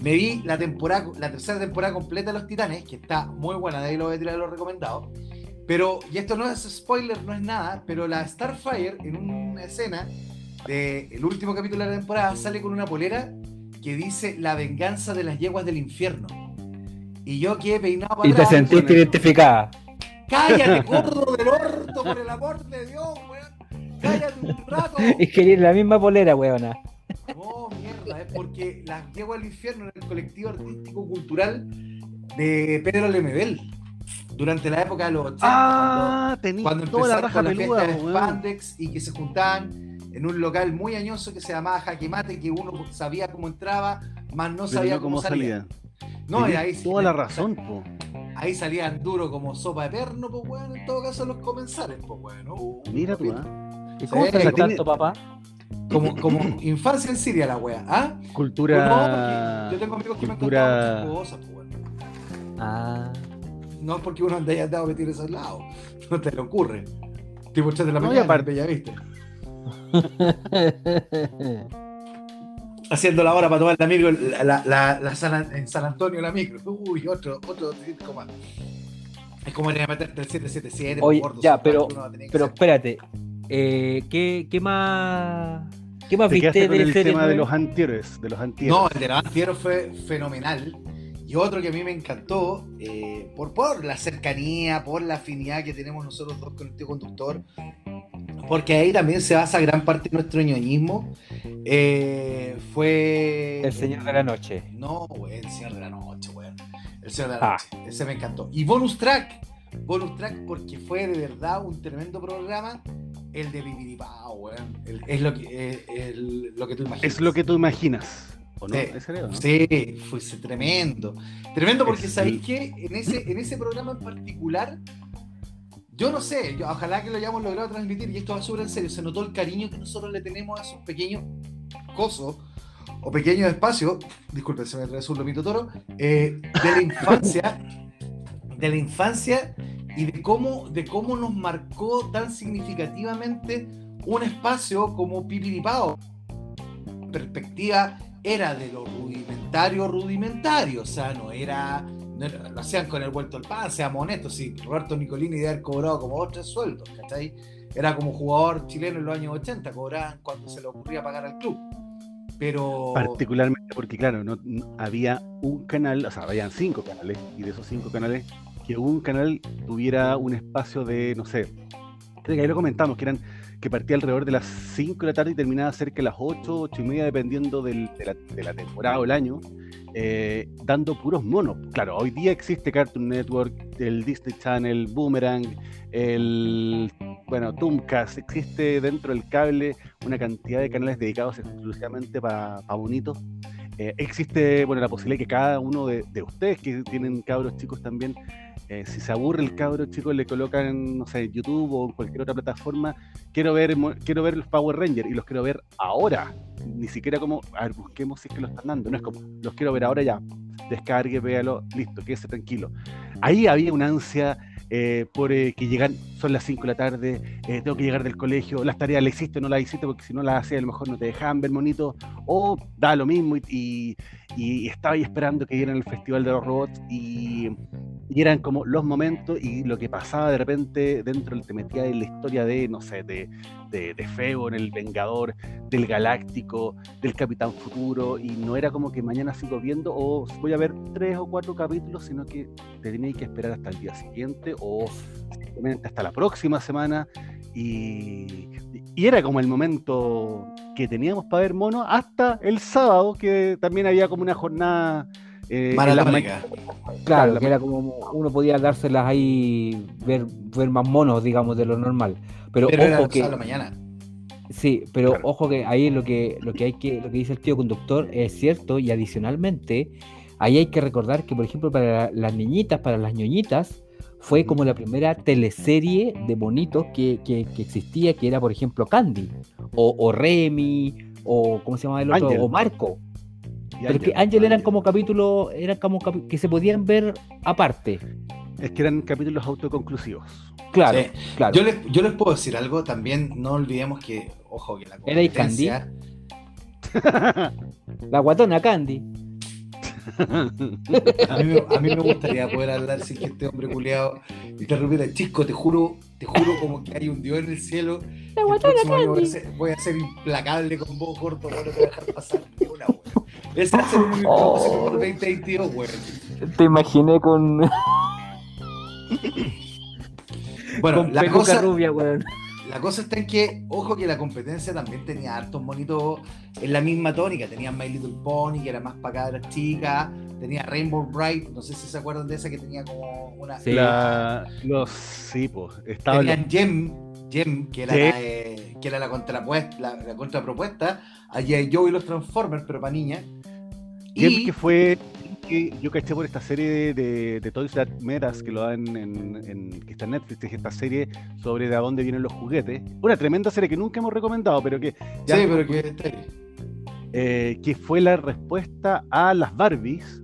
Me vi la temporada, la tercera temporada completa de Los Titanes, que está muy buena, de ahí lo voy a tirar los recomendados. Pero, y esto no es spoiler, no es nada, pero la Starfire en una escena del último capítulo de la temporada sale con una polera que dice la venganza de las yeguas del infierno. Y yo quedé peinado para Y te sentiste identificada. Cállate, gordo del orto, por el amor de Dios, weón. Cállate un rato. Y quería la misma polera, weona. No, es porque las yeguas del infierno en el colectivo artístico cultural de Pedro Lemebel. Durante la época de los 80, Ah, cuando, cuando toda la empezaron raja con la peluda, fiesta de. Spandex y que se juntaban en un local muy añoso que se llamaba Jaque Mate, que uno sabía cómo entraba, más no sabía no cómo cómo salía. salía. No, y ahí sí- toda la razón, po. Ahí salían duro como sopa de perno, pues weón, en todo caso los comensales, pues weón. Uh, Mira tú. ¿ah? ¿Y cómo tiene- tanto, papá? Como, como infancia en Siria la wea, ¿ah? Cultura. No, yo tengo amigos que cultura- me han contado muchas cosas, pues. Ah. No es porque uno ande haya andado metido en esos lados. No te le ocurre. Tipo 8 de la No, y mañana, aparte- ya viste. Haciendo la hora para tomar la micro, la, la, la- la San- en San Antonio la micro. Uy, otro, otro más. Es como a meterte el 777, Oye, gordo, ya, pero- Pero espérate, eh, ¿qué, ¿qué más qué más Te viste quedaste con de el tema de los antihéroes, de los antihéroes. No, el de los antihéroes fue fenomenal. Y otro que a mí me encantó, eh, por, por la cercanía, por la afinidad que tenemos nosotros dos con el tío conductor, porque ahí también se basa gran parte de nuestro ñoñismo, eh, fue... El Señor de la Noche. No, el Señor de la Noche, weón. El Señor de la Ah. Noche. Ese me encantó. Y bonus track. Bonus track porque fue de verdad un tremendo programa. El de weón. El- es lo que, eh, el- lo que tú imaginas. Es lo que tú imaginas. ¿O no? Sí. Fue tremendo. Tremendo porque Es sabéis que en ese, en ese programa en particular, yo no sé, yo- ojalá que lo hayamos logrado transmitir, y esto va súper en serio, se notó el cariño que nosotros le tenemos a esos pequeños cosos o pequeños espacios, disculpen, se me atravesó un lomito toro, eh, de la infancia, de la infancia y de cómo, de cómo nos marcó tan significativamente un espacio como Pipiripao. Perspectiva era de lo rudimentario, rudimentario, o sea, no era lo hacían con el vuelto al pan, seamos honestos, sí, Roberto Nicolini debe haber cobrado como dos, tres sueldos, ¿cachai? Era como jugador chileno en los años 80, cobraban cuando se le ocurría pagar al club. Pero... Particularmente porque, claro, no, no- había un canal, o sea, habían cinco canales, y de esos cinco canales, que un canal tuviera un espacio de, no sé, creo que ahí lo comentamos, que eran que partía alrededor de las 5 de la tarde y terminaba cerca de las 8, 8 y media, dependiendo de, la, temporada o el año, eh, dando puros monos. Claro, hoy día existe Cartoon Network, el Disney Channel, Boomerang, el, bueno, Tooncast, existe dentro del cable una cantidad de canales dedicados exclusivamente para bonitos. Eh, existe, bueno, la posibilidad que cada uno de ustedes que tienen cabros chicos también, eh, si se aburre el cabro chico, le colocan, no sé, YouTube o en cualquier otra plataforma, quiero ver, quiero ver los Power Rangers y los quiero ver ahora. Ni siquiera como, busquemos si es que lo están dando. No es como, los quiero ver ahora ya. Descargue, véalo, listo, quédese tranquilo. Ahí había una ansia eh, por eh, que llegan, son las 5 de la tarde, tengo que llegar del colegio, las tareas las hiciste o no las hiciste, porque si no las hacías a lo mejor no te dejaban ver monito, o da lo mismo y, y estaba ahí esperando que dieran el Festival de los Robots y, eran como los momentos y lo que pasaba de repente dentro, te metía en la historia de, no sé, de, de, de Febo, en el Vengador, del Galáctico, del Capitán Futuro, y no era como que mañana sigo viendo o voy a ver tres o cuatro capítulos, sino que te que esperar hasta el día siguiente o hasta la próxima semana. Y, y era como el momento que teníamos para ver mono hasta el sábado, que también había como una jornada. eh, Maratónica. Claro, la- que era como uno podía dárselas ahí, ver, ver más monos, digamos, de lo normal. Pero, ojo que, la mañana. sí, pero Claro. ojo que ahí lo que, lo que hay que, lo que dice el tío conductor es cierto, y adicionalmente, ahí hay que recordar que, por ejemplo, para las niñitas, para las ñoñitas, fue como la primera teleserie de bonitos que, que- que existía, que era, por ejemplo, Candy, o, o Remy, o ¿cómo se llama el otro? O Marco. y Pero es que Ángel eran como capítulos, eran como capi- que se podían ver aparte. Es que eran capítulos autoconclusivos. Claro, Sí. claro. Yo les, yo les puedo decir algo, también no olvidemos que, ojo, que la ¿Era ahí Candy? competencia... La guatona Candy. A mí, me, a mí me gustaría poder hablar sin que este hombre culiado interrumpiera. Chico, te juro, te juro como que hay un Dios en el cielo. La El guatona próximo año voy a, ser, voy a ser implacable con vos, corto, bueno, no te voy a dejar pasar una, weón. Ese va a ser mi Oh. propósito por 2022, weón. Te imaginé con, Bueno, con la cosa, rubia, weón. La cosa está en que, ojo que la competencia también tenía hartos monitos en la misma tónica. Tenía My Little Pony, que era más para cabras chicas. Tenía Rainbow Bright, no sé si se acuerdan de esa que tenía como una... Sí. La- los sí, pues. Estaba Tenían Gem, Gem, que era, Sí. la, eh, que era la, contrapuesta, la, la contrapropuesta a. Joe y los Transformers, pero para niñas. Gem, Y que fue que yo caché por esta serie de, de, de Toys That Us, que lo dan en, en- que está en Netflix, es esta serie sobre de a dónde vienen los juguetes. Una tremenda serie que nunca hemos recomendado, pero que, ya- Sí, pero que está ahí. eh, que fue la respuesta a las Barbies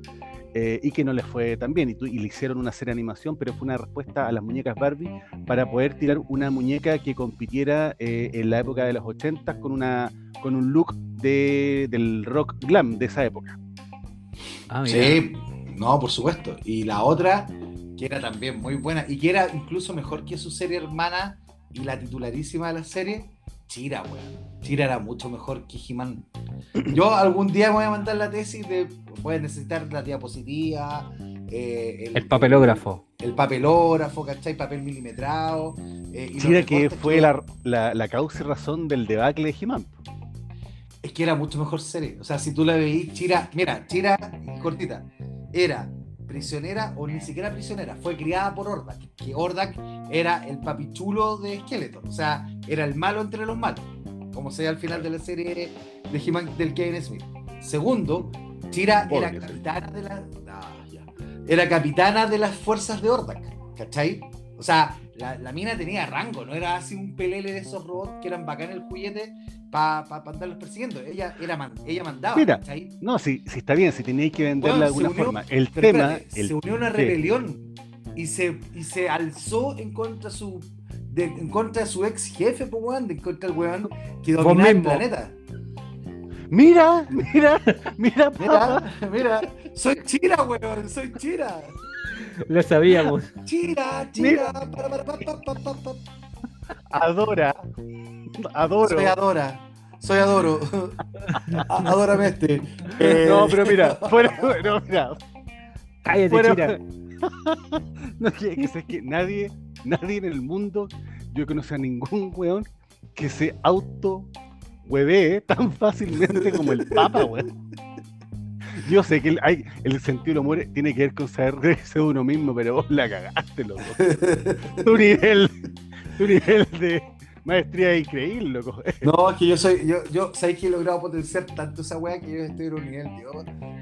eh, y que no les fue tan bien. Y, tu- y le hicieron una serie de animación, pero fue una respuesta a las muñecas Barbie para poder tirar una muñeca que compitiera eh, en la época de los 80 con, una, con un look de, del rock glam de esa época. Ah, Sí, no, por supuesto. Y la otra, que era también muy buena y que era incluso mejor que su serie hermana y la titularísima de la serie, Chira, weón. Chira era mucho mejor que He-Man. Yo algún día me voy a mandar la tesis de voy a necesitar la diapositiva, eh, El papelógrafo. el papelógrafo, ¿cachai? Papel milimetrado. eh, y Chira que fue la, la, la causa y razón del debacle de He-Man. Es que era mucho mejor serie. O sea, si tú la veís, Chira, mira, Chira, cortita, era prisionera o ni siquiera prisionera, fue criada por Ordak, que Ordak era el papichulo de Skeletor, o sea, era el malo entre los malos, como sea al final de la serie de He-Man del Kevin Smith. Segundo, Chira era capitana de la, ah, era capitana de las fuerzas de Ordak, ¿cachai? O sea, la, la mina tenía rango, no era así un pelele de esos robots que eran bacán el juguete para pa, pa andarlos persiguiendo. Ella, era man- ella mandaba, Mira, ¿cachai? No, si, si está bien, si tenéis que venderla de Bueno, alguna unió- forma. El tema. espérate, el- se unió una rebelión y se, y se alzó en contra su de- en contra de su ex jefe, pues, weón, en contra del weón que dominaba el planeta. Mira, mira, mira, Mira, mira, Soy chira, weón, soy chira. Lo sabíamos. Chira, chira. Para, para. Adora. Adoro. Soy adora. Soy adoro. Adórame este. Eh, No, pero mira, fuera, no, mira, Cállate, fuera- Chira. no, que, que sé que nadie, nadie en el mundo, yo conozco a ningún weón que se auto huevee tan fácilmente como el Papa, weón. Yo sé que el, hay, el sentido del humor tiene que ver con saber reírse de uno mismo, pero vos la cagaste, loco. Tu nivel, tu nivel de maestría es increíble, loco. No, es que yo soy, yo, yo, sabéis que he logrado potenciar tanto esa weá que yo estoy en un nivel, tío,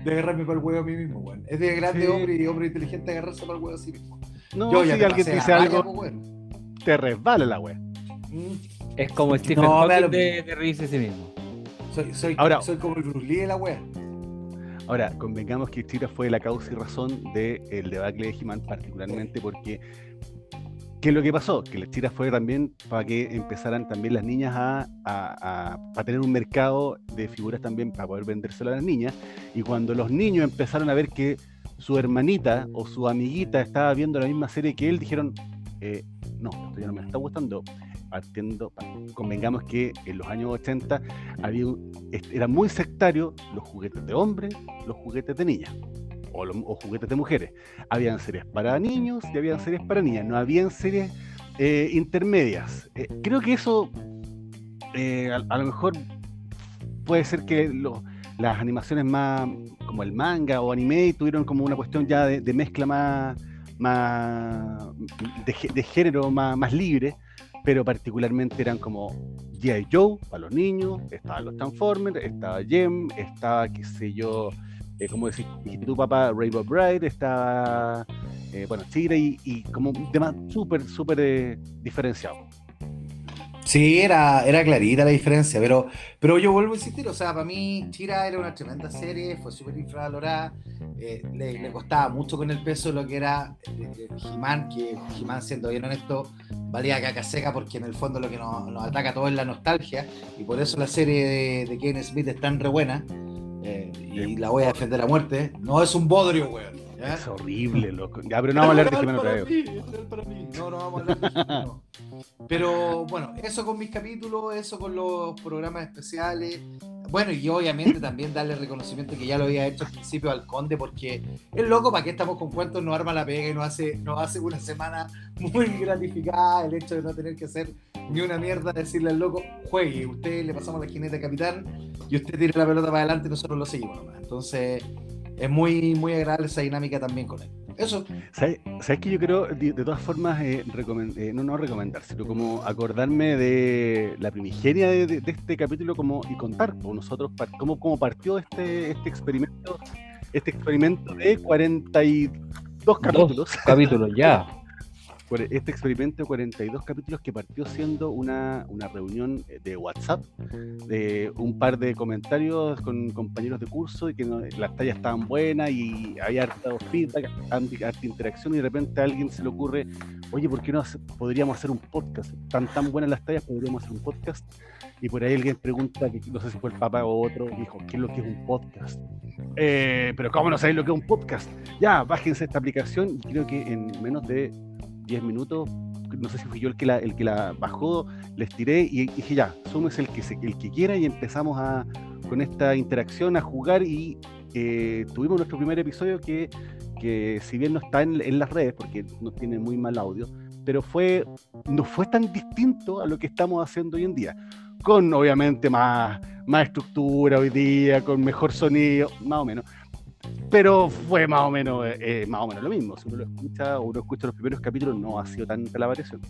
de agarrarme para el huevo a mí mismo, weón. Es de grande Sí. hombre y hombre inteligente agarrarse para el huevo a sí mismo. No, yo si alguien te dice algo, pues, te resbala la wea. Mm, Es como Stephen No, Hawking de, de reírse a sí mismo. Soy, soy, Ahora- soy como el Bruce Lee de la wea. Ahora, convengamos que Chira fue la causa y razón del debacle de He-Man, particularmente porque. ¿Qué es lo que pasó? Que la fue también para que empezaran también las niñas a, a, a- para tener un mercado de figuras también para poder vendérselo a las niñas. Y cuando los niños empezaron a ver que su hermanita o su amiguita estaba viendo la misma serie que él, dijeron, eh, no, esto ya no me está gustando. Partiendo, pa- convengamos que en los años 80 había era muy sectario los juguetes de hombres, los juguetes de niñas o, juguetes de mujeres. Habían series para niños y habían series para niñas, no habían series eh, intermedias. Eh, creo que eso eh, a, lo mejor puede ser que las animaciones más como el manga o anime tuvieron como una cuestión ya de, mezcla más, de, gé- de género más libre, pero particularmente eran como G.I. Joe para los niños, estaban los Transformers, estaba Jem, estaba, qué sé yo, eh, como dijiste tu papá, Rainbow Bright, estaba, eh, bueno, Chira y, y como tema súper, súper eh, diferenciado. Sí, era, era clarita la diferencia, pero, pero yo vuelvo a insistir, o sea, para mí Chira era una tremenda serie, fue súper infravalorada, eh, le, le costaba mucho con el peso lo que era eh, He-Man, que He-Man, siendo bien honesto, valía caca seca porque en el fondo lo que nos, nos ataca a todos es la nostalgia, y por eso la serie de, de Kevin Smith es tan re buena, eh, y la voy a defender a muerte, no es un bodrio, weón. ¿Ya? Es horrible, loco. Ya, pero no vamos a hablar de para mí. No, no vamos a hablar de eso, no. Pero bueno, eso con mis capítulos, eso con los programas especiales. Bueno, y obviamente también darle reconocimiento que ya lo había hecho al principio al Conde, porque es loco, ¿para qué estamos con cuentos? Nos arma la pega y nos hace, nos hace una semana muy gratificada el hecho de no tener que hacer ni una mierda, decirle al loco, juegue, usted le pasamos la jineta capitán y usted tira la pelota para adelante y nosotros lo seguimos nomás. Entonces, es muy, muy agradable esa dinámica también con él. Eso. ¿Sabes, sabes que yo creo, de, de todas formas, eh, eh, no, no recomendar, sino como acordarme de la primigenia de, de- de este capítulo como, y contar con nosotros par- cómo, cómo partió este, este experimento, este experimento de 42 capítulos. Capítulos, ya. este experimento de 42 capítulos que partió siendo una, una reunión de WhatsApp, de un par de comentarios con compañeros de curso y que las tallas estaban buenas y había harta feedback, harta interacción y de repente a alguien se le ocurre, oye, ¿por qué no podríamos hacer un podcast? Están tan buenas las tallas, podríamos hacer un podcast. Y por ahí alguien pregunta, no sé si fue el papá o otro, dijo, ¿qué es lo que es un podcast? Eh, pero ¿cómo no sabéis lo que es un podcast? Ya, bájense esta aplicación y creo que en menos de 10 minutos, no sé si fui yo el que la, el que la bajó, les tiré y dije ya, súmese el que, el que quiera y empezamos a, con esta interacción a jugar y eh, tuvimos nuestro primer episodio que, que si bien no está en, en las redes porque no tiene muy mal audio, pero fue, no fue tan distinto a lo que estamos haciendo hoy en día, con obviamente más, más estructura hoy día, con mejor sonido, más o menos. Pero fue más o menos, eh, más o menos lo mismo. Si uno lo escucha o uno escucha los primeros capítulos, no ha sido tanta la variación.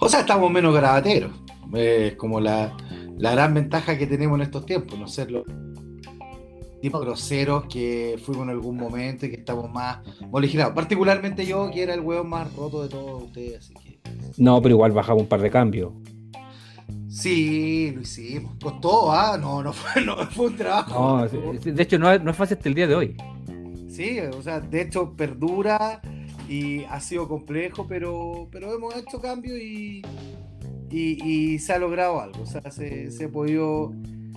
O sea, estamos menos grabateros. Es como la, la gran ventaja que tenemos en estos tiempos, no ser los tipos groseros que fuimos en algún momento y que estamos más moligerados. Particularmente yo, que era el hueón más roto de todos ustedes, así que. No, pero igual bajaba un par de cambios. Sí, lo hicimos. Costó, ¿ah? No, no fue, no fue un trabajo. No, de hecho no no es fácil hasta el día de hoy. Sí, o sea, de hecho perdura y ha sido complejo, pero, pero hemos hecho cambios y, y, y se ha logrado algo. O sea, se, se ha podido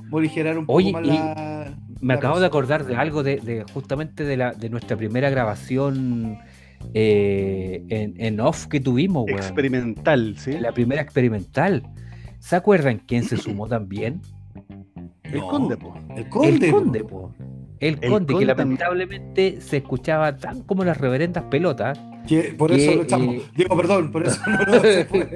morigerar un poco Oye, más y la. Me la acabo de acordar de algo de, de justamente de la de nuestra primera grabación eh, en, en off que tuvimos, weón. Experimental, ¿sí? La primera experimental. ¿Se acuerdan quién se sumó también? El No, conde, po. El conde. el po. conde, po. El El conde, Conde que también. lamentablemente se escuchaba tan como las reverendas pelotas. Que por Que, eso lo echamos. eh, Digo, perdón, por eso no, no se fue.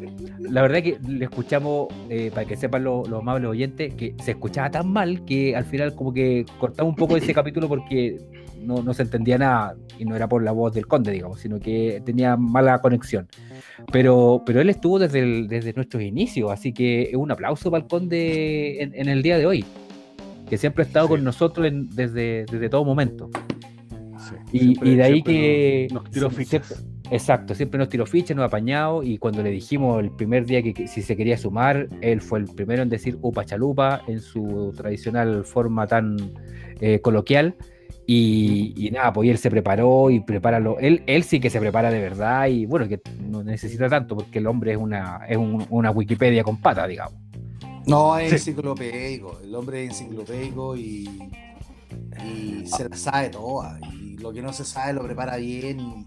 La verdad que le escuchamos, eh, para que sepan los amables oyentes, que se escuchaba tan mal que al final como que cortamos un poco ese capítulo porque no, no se entendía nada y no era por la voz del conde, digamos, sino que tenía mala conexión. Pero, pero él estuvo desde, el- desde nuestros inicios, así que un aplauso para el conde en, en el día de hoy, que siempre ha estado Sí. con nosotros en- desde, desde todo momento. Sí, Y, siempre- y de ahí siempre que... Nos, tiró sie- fichas. siempre- Exacto, siempre nos tiró fichas, nos ha apañado y cuando le dijimos el primer día que, que si se quería sumar, él fue el primero en decir upa chalupa en su tradicional forma tan eh, coloquial y, y nada, pues y él se preparó y prepara lo, él, él sí que se prepara de verdad y bueno, que no necesita tanto porque el hombre es una, es un- una Wikipedia con pata, digamos. No, es Sí. enciclopédico. El hombre es enciclopédico y, y se la sabe toda. Y lo que no se sabe lo prepara bien. Y,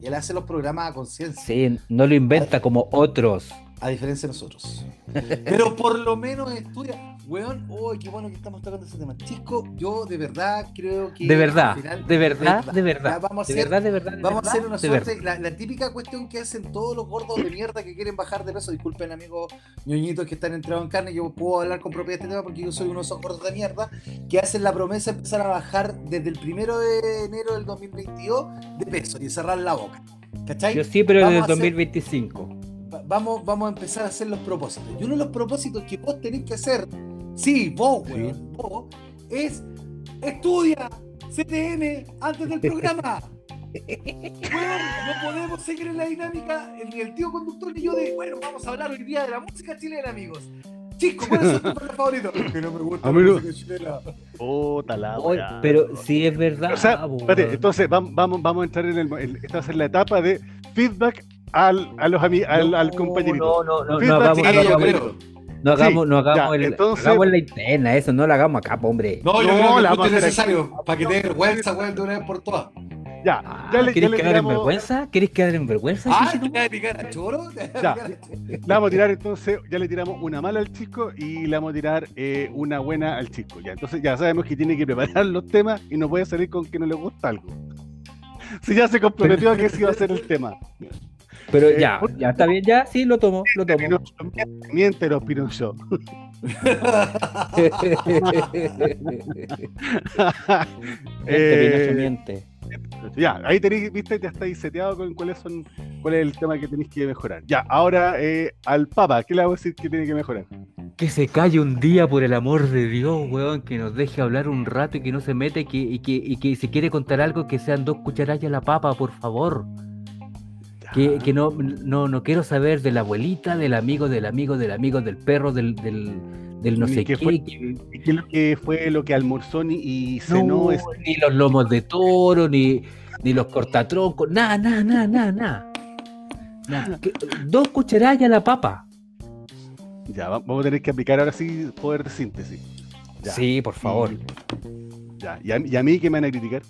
y él hace los programas a conciencia, Sí, no lo inventa como otros. A diferencia de nosotros. Pero por lo menos estudia. Weón, oh, qué bueno que estamos tocando ese tema. Chisco, yo de verdad creo que. De verdad, al final- de verdad, de verdad. vamos a De hacer- verdad, de verdad. de Vamos a verdad, hacer una suerte, verdad. la, la típica cuestión que hacen todos los gordos de mierda que quieren bajar de peso. Disculpen, amigos ñoñitos que están entrados en carne, yo puedo hablar con propiedad de este tema porque yo soy uno de esos gordos de mierda que hacen la promesa de empezar a bajar desde el primero de enero del 2022 de peso y cerrar la boca. ¿Cachai? Yo sí, pero desde hacer- 2025. Va- Vamos, vamos a empezar a hacer los propósitos. Y uno de los propósitos que vos tenés que hacer, sí, vos, Sí. weón, vos, es estudia CTM antes del programa. Weón, no podemos seguir en la dinámica, ni el tío conductor ni yo de, bueno, vamos a hablar hoy día de la música chilena, amigos. Chicos, ¿cuáles son tus favoritos? Que no me gusta A mí la no. música chilena. Weá. pero sí es verdad. O sea, po, espérate, entonces vamos, vamos, vamos a entrar en el, esta va a ser la etapa de feedback al, a los ami- al, al No, compañerito. No, no, no, no hagamos, no hagamos, no hagamos, Sí, no hagamos ya, el, entonces- hagamos la interna, eso no lo hagamos acá, hombre. No, yo No, creo la que vamos a justo es necesario para que te dé vergüenza, weón, de una vez por todas. Ya, Ah, ya le, ya ¿Queréis le quedar en vergüenza? ¿Queréis quedar en vergüenza? Ah? ¿te vas a picar a choro? ¿Te vas a Ya. le vamos a tirar entonces, ya le tiramos una mala al chico y le vamos a tirar eh, una buena al chico. Ya, entonces ya sabemos que tiene que preparar los temas y no puede salir con que no le gusta algo. Si ya se comprometió a que ese iba a ser el tema. Pero Eh, ya, ya está bien, ya, sí, lo tomo, lo tomo. Pinocho, miente, los Pinocho. Miente, Pinocho, miente. Ya, ahí tenéis, viste, ya estáis seteado con cuáles son, cuál es el tema que tenéis que mejorar. Ya, ahora eh, al Papa, ¿qué le hago decir que tiene que mejorar? Que se calle un día, por el amor de Dios, weón, que nos deje hablar un rato y que no se mete que, y, que, y que si quiere contar algo, que sean dos cucharadas a la papa, por favor. Que, que no, no, no quiero saber de la abuelita, del amigo, del amigo, del amigo, del perro, del, del, del no sé qué qué. fue- que- ¿Y ¿Qué lo que fue lo que almorzó ni- y cenó? no, es- ni los lomos de toro, ni, ni los cortatroncos, nada, nada, nada, nada, nada. Dos cucharadas a la papa. Ya, va- vamos a tener que aplicar ahora sí poder de síntesis. Ya. Sí, por favor. Ya, y a, y a mí que me van a criticar.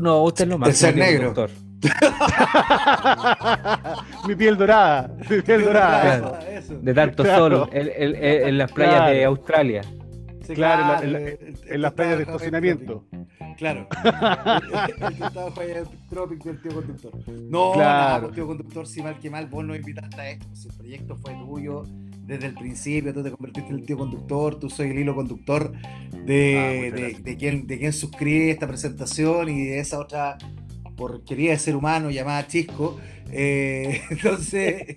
No, usted es lo más. El ser negro. mi piel dorada, mi piel dorada. Claro. Eso. De tanto Claro. sol en, en- en- en las playas de. Australia. Sí, Claro, en la- en la- el- el- En las playas de estacionamiento. Claro. el que estaba Tropic del tío conductor. No, Claro. nada, pues, tío conductor, si mal que mal, vos nos invitaste a esto. Si el proyecto fue tuyo desde el principio, tú te convertiste en el tío conductor, tú soy el hilo conductor Ah, de, muchas de, quien, de quien suscribe esta presentación y de esa otra porquería de ser humano llamada Chisco. Eh, entonces.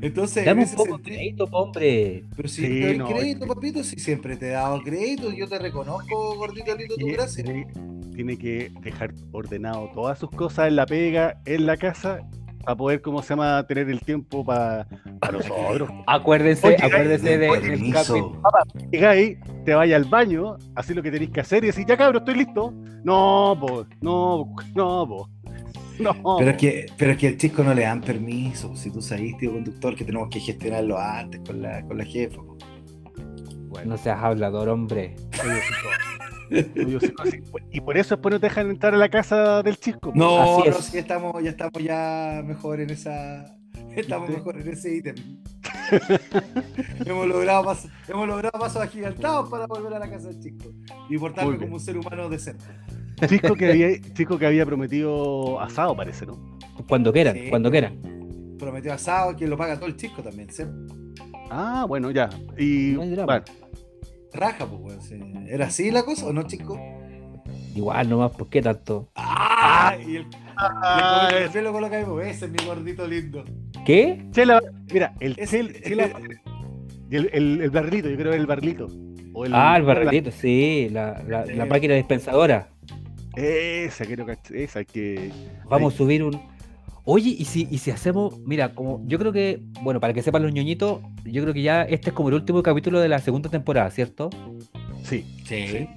Entonces, en Dame un poco de sentido- crédito, hombre. pero si Sí, te doy no, crédito, papito, si siempre te he dado crédito, yo te reconozco, gordito lindo, tu gracia. tiene que dejar ordenado todas sus cosas en la pega, en la casa, para poder, ¿cómo se llama?, tener el tiempo para nosotros. Acuérdense, Oye, acuérdense de, Oye, del. Llegáis, te vayas al baño, así lo que tenéis que hacer y decís, ya cabrón, estoy listo. No, po, no, no, po. No. Pero es, que, pero es que al chico no le dan permiso. Si tú sabes, tío conductor, que tenemos que gestionarlo antes con la, con la jefa. Bueno, No seas hablador, hombre. soy Y por eso después no te dejan entrar a la casa del chisco. No, Así no, es. sí, estamos, ya estamos ya mejor en esa. Estamos mejor en ese ítem. hemos, logrado paso, hemos logrado pasos agigantados para volver a la casa del chico y portarme como un ser humano decente. Chisco que había, Chisco que había prometido asado, parece, ¿no? Cuando quieran, Sí. cuando quieran. Prometió asado, que lo paga todo el chico también, ¿sí? Ah, bueno, ya. Y No hay drama. bueno, Raja, pues, weón. sí. ¿Era así la cosa o no, chico? Igual nomás, ¿por qué tanto? ¡Ah! Y el, Ah, el pelo coloca ahí, pues, ese es mi gordito lindo. ¿Qué? Chela, mira, el Es- chel- Chela el, el, el barrilito, yo creo que el barrilito. O Ah, el barrilito, sí, la, la, la Sí. máquina dispensadora. Esa, creo que esa que. Vamos a subir un. Oye, y si, y si hacemos, mira, como yo creo que, bueno, para que sepan los ñoñitos, yo creo que ya este es como el último capítulo de la segunda temporada, ¿cierto? Sí. Sí.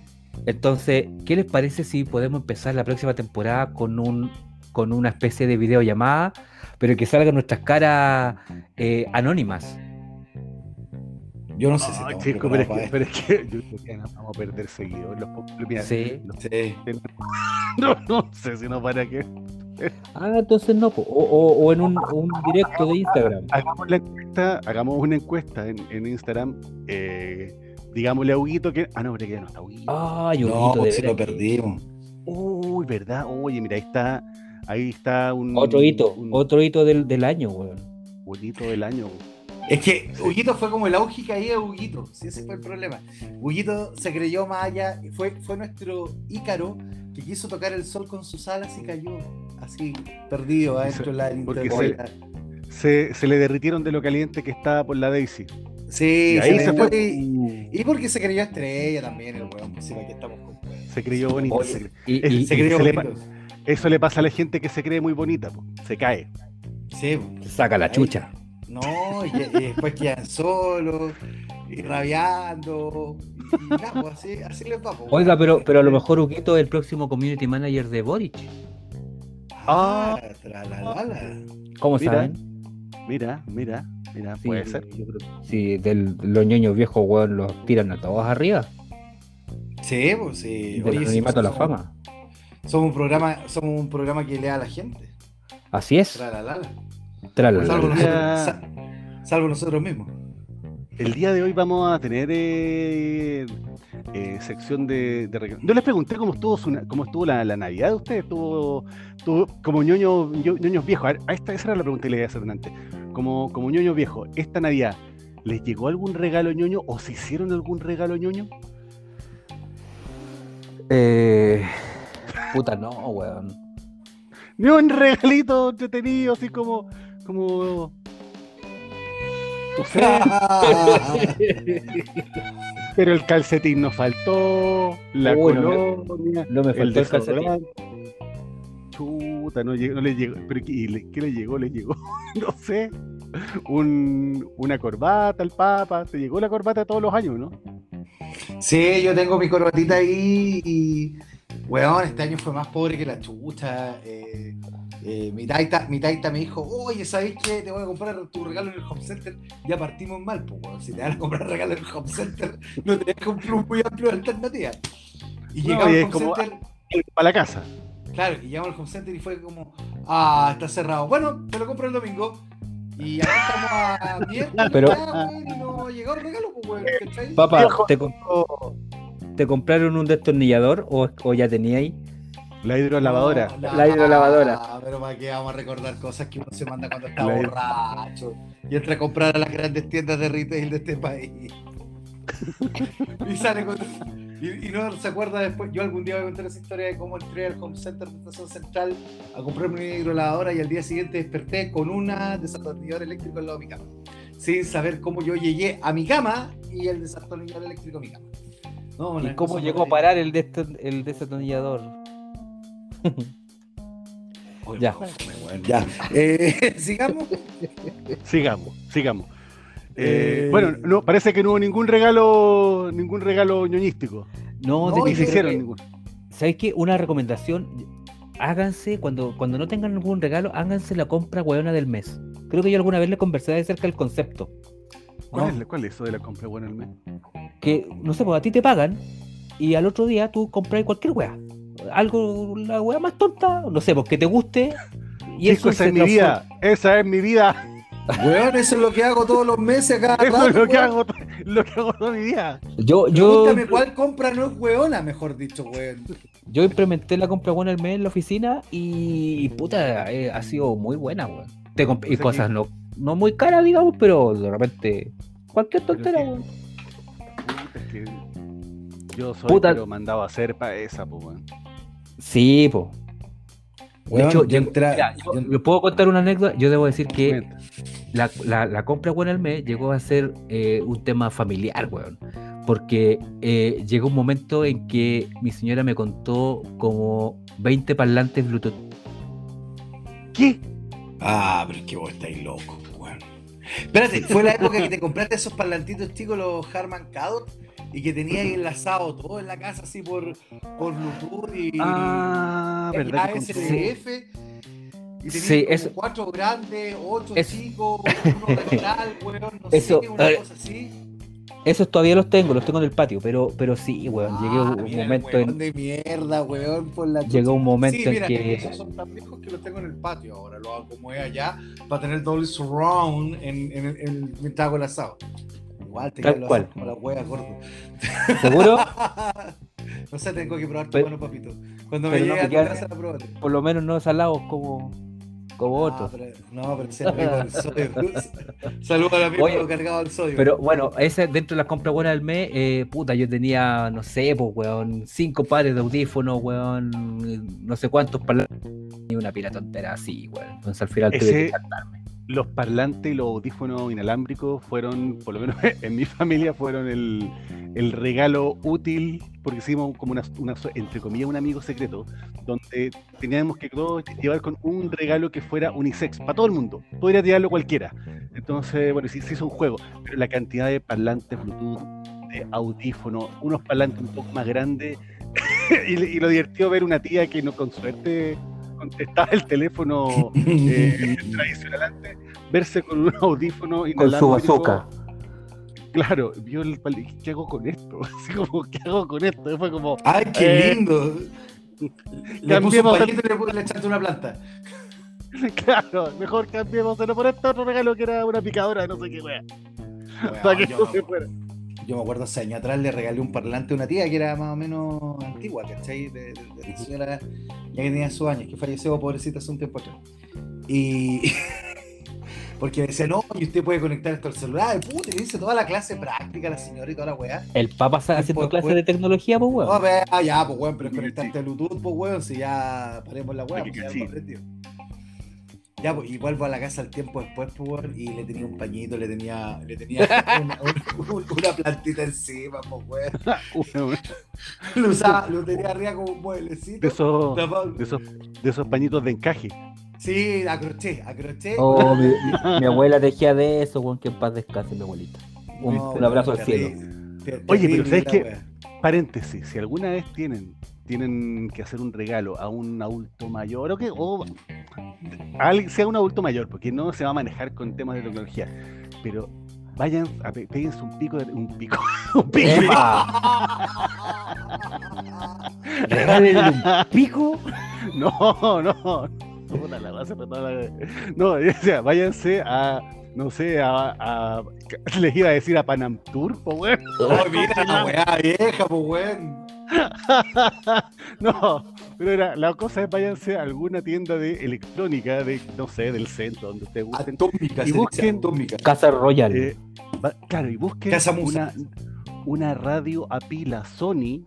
Entonces, ¿qué les parece si podemos empezar la próxima temporada con un con una especie de videollamada, pero que salgan nuestras caras eh, anónimas? Yo no sé si Ah, estamos chico, pero es, que, pero es que yo creo que vamos a perder seguidores. Los, mira, Sí. los-. Sí. no, no sé si no para qué. Ah, entonces no, o, o- o en un, un directo de Instagram. Hagamos la encuesta, hagamos una encuesta en, en Instagram. Eh, digámosle a Huguito que. Ah, no, pero que ya no está Huguito. Ay, No, Huguito, de pues si veras lo perdimos. Uy, ¿verdad? Oye, mira, ahí está. Ahí está un. Otro hito, un otro hito del, del año, weón. bonito del año. Es que Huguito fue como el auge y caía de Huguito. Sí, ese fue el problema. Huguito se creyó más allá. Fue, fue nuestro Ícaro que quiso tocar el sol con sus alas y cayó así, perdido adentro de la internet. Se, se le derritieron de lo caliente que estaba por la Daisy. Sí, Y ahí se fue. Y, y porque se creyó estrella también el weón. Pues sí, que estamos con Se creyó bonito. Oye, se- Y, Se y creyó le. Eso le pasa a la gente que se cree muy bonita. po. Se cae. Sí, saca la Ahí. chucha. No, y, y después quedan solos, y rabiando. Y nada, pues así, así les va. pues, Oiga, pero, pero a lo mejor Huguito es el próximo community manager de Boric. Ah, tralalala. ¿Cómo Mira, saben? Mira, mira, mira, Sí, puede ser. yo creo que sí, del, los ñoños viejos, weón, los tiran a todos arriba. Sí, pues sí. Del Oye, sí, a la somos- fama. Somos un programa, somos un programa que lea a la gente. Así es. Tralalala. Tralala. Salvo, la- nosotros, sa- salvo nosotros mismos. El día de hoy vamos a tener eh, eh, sección de, de Yo les pregunté cómo estuvo su cómo estuvo la, la Navidad de ustedes. Estuvo, estuvo como ñoño, ño- ñoños viejos. A ver, a esta, esa era la pregunta que le iba a hacer antes. Como, como ñoños viejos, esta Navidad, ¿les llegó algún regalo ñoño o se hicieron algún regalo ñoño? Eh, puta, no, weón. Ni un regalito entretenido, así como. Como. No sé, pero el calcetín nos faltó, la Uy, no me- colonia, No me faltó el calcetín. Chuta, no, no le llegó. ¿Pero qué, le- qué le llegó? Le llegó, no sé, un, una corbata al Papa. Se llegó la corbata todos los años, ¿no? Sí, yo tengo mi corbatita ahí y, weón, este año fue más pobre que la chucha. eh, eh, mi, taita, mi taita me dijo, oye, ¿sabes qué? Te voy a comprar tu regalo en el home center. Ya partimos mal, pues, weón. Si te van a comprar regalo en el home center, no te dejas un plus muy amplio de alternativas. Y No, llegamos y al home como- center, Para la casa. claro, y llegamos al home center y fue como, ah, está cerrado. Bueno, te lo compro el domingo. Y acá estamos a Pero- ya, weón, y no llegó el regalo, pues. Papá. ¿te, com- ¿te compraron un destornillador o, o ya teníais? La hidrolavadora. No, no, La hidrolavadora. Pero para qué vamos a recordar cosas que uno se manda cuando está La borracho y entra a comprar a las grandes tiendas de retail de este país. y sale con. Y, y no se acuerda después. Yo algún día voy a contar esa historia de cómo entré al home center de Estación Central a comprarme una hidrolavadora y al día siguiente desperté con una desatornillador eléctrico al lado de mi cama. Sin saber cómo yo llegué a mi cama y el desatornillador eléctrico a mi cama. No, ¿Y cómo llegó a parar el, el desatornillador? Oye, Ya. bueno, ya. Eh, sigamos. Sigamos, sigamos. Eh, Eh, bueno, no, parece que no hubo ningún regalo, ningún regalo ñoñístico. No, No, Ni se hicieron que- ningún. ¿Sabéis qué? Una recomendación. Háganse, cuando, cuando no tengan ningún regalo, háganse la compra hueona del mes. Creo que yo alguna vez le conversé de cerca el concepto. ¿Cuál, No. es, ¿Cuál es eso de la compra buena el mes? que, no sé, pues a ti te pagan y al otro día tú compras cualquier weá. Algo, la weá más tonta, no sé, porque te guste. Y eso esa es mi vida, esa es mi vida. Weón, eso es lo que hago todos los meses acá. Eso es lo que, hago, lo que hago toda mi vida. Yo, yo. cuál compra no es weona, mejor dicho, weón. Yo implementé la compra buena el mes en la oficina y, puta, eh, ha sido muy buena, weón. Te y cosas no, no muy caras, digamos, pero de repente cualquier tontera, weón. Es que yo soy puta. pero mandado a hacer para esa, pues, weón. Sí, pues. De hecho, yo, puedo contar una anécdota. Yo debo decir que la, la, compra buena el mes llegó a ser eh, un tema familiar, weón. Porque eh, llegó un momento en que mi señora me contó como 20 parlantes Bluetooth. ¿Qué? Ah, pero es que vos estáis loco, weón. Espérate, ¿fue la época que te compraste esos parlantitos chicos, los Harman Kardon? Y que tenía ahí enlazado todo en la casa así por, por Bluetooth y, ah, y ¿verdad. Y tenía como cuatro grandes, ocho chicos, uno regional, weón, no eso, sé, una cosa así. Esos todavía los tengo, los tengo en el patio, pero, pero sí, weón, llegué ah, un momento en. de mierda, weón, por la Llegó un momento sí, mira, en que. Esos son tan viejos que los tengo en el patio ahora, los acomodé allá para tener doble surround en, en, en, en mientras hago el asado. Igual te Tal cual. como la hueá, gordo. ¿Seguro? no sé, tengo que probar tu mano, papito. Cuando me llegue a tu casa la probaré. Por lo menos no salados como, como otros. no, pero ese rico el sodio. Saludos al amigo Oye, cargado al sodio. Pero bueno, ese dentro de las compras buenas del mes, eh, puta, yo tenía, no sé, pues, weón, cinco pares de audífonos, weón, no sé cuántos parlantes y una pila tontera así, weón. Entonces al final tuve que cantarme los parlantes y los audífonos inalámbricos fueron, por lo menos en mi familia, fueron el, regalo útil, porque hicimos como una, entre comillas, un amigo secreto, donde teníamos que llevar con un regalo que fuera unisex, para todo el mundo, podría tirarlo cualquiera. Entonces, bueno, sí se hizo un juego, pero la cantidad de parlantes Bluetooth, de audífonos, unos parlantes un poco más grandes, y, lo divertido ver una tía que no con suerte contestaba el teléfono eh, tradicional antes, verse con un audífono y con su bazooka. Claro, vio el ¿qué hago con esto? Así como, ¿qué hago con esto? fue como. ¡Ay, qué eh, lindo! Le puso un pañito y le, le echaste una planta. Claro, mejor cambiemos por esto otro regalo que era una picadora, no sé qué wea. Para que no se fuera yo me acuerdo hace años atrás le regalé un parlante a una tía que era más o menos antigua, ¿cachai? De, de, de la señora ya que tenía sus años, que falleció pobrecita hace un tiempo atrás. Y porque me decía, no, y usted puede conectar esto al celular, y puta, le dice toda la clase práctica a la señora y toda la weá. El papá está haciendo clase de tecnología, pues weón. No, pero, ah, ya, pues weón, pero es conectarte a Bluetooth, pues weón, si ya paremos la weá, pues ya lo aprendió. Ya, pues, y vuelvo a la casa al tiempo después, pues, y le tenía un pañito, le tenía, le tenía una, una, plantita encima, pues, weón. lo, usaba, lo tenía arriba como un mueblecito. De esos, de esos, de esos pañitos de encaje. Sí, acroché, acroché. Oh, mi, mi, abuela tejía de eso, weón, que en paz descanse mi abuelita. Un, un abrazo al cielo. Oye, pero ¿sabes qué? Paréntesis, si alguna vez tienen tienen que hacer un regalo a un adulto mayor o que o sea un adulto mayor, porque no se va a manejar con temas de tecnología, pero vayan a peguense un pico de, un pico un pico. Un pico. No no no o sea, váyanse a no sé, a, a, les iba a decir a Panam Tour, pues weón. Oh, mira la weá vieja, pues weón. no, pero era, la cosa es váyanse a alguna tienda de electrónica, de, no sé, del centro, donde ustedes gusten. Atómica, y busquen Casa Royal. Eh, claro, y busquen una, una, radio a pila Sony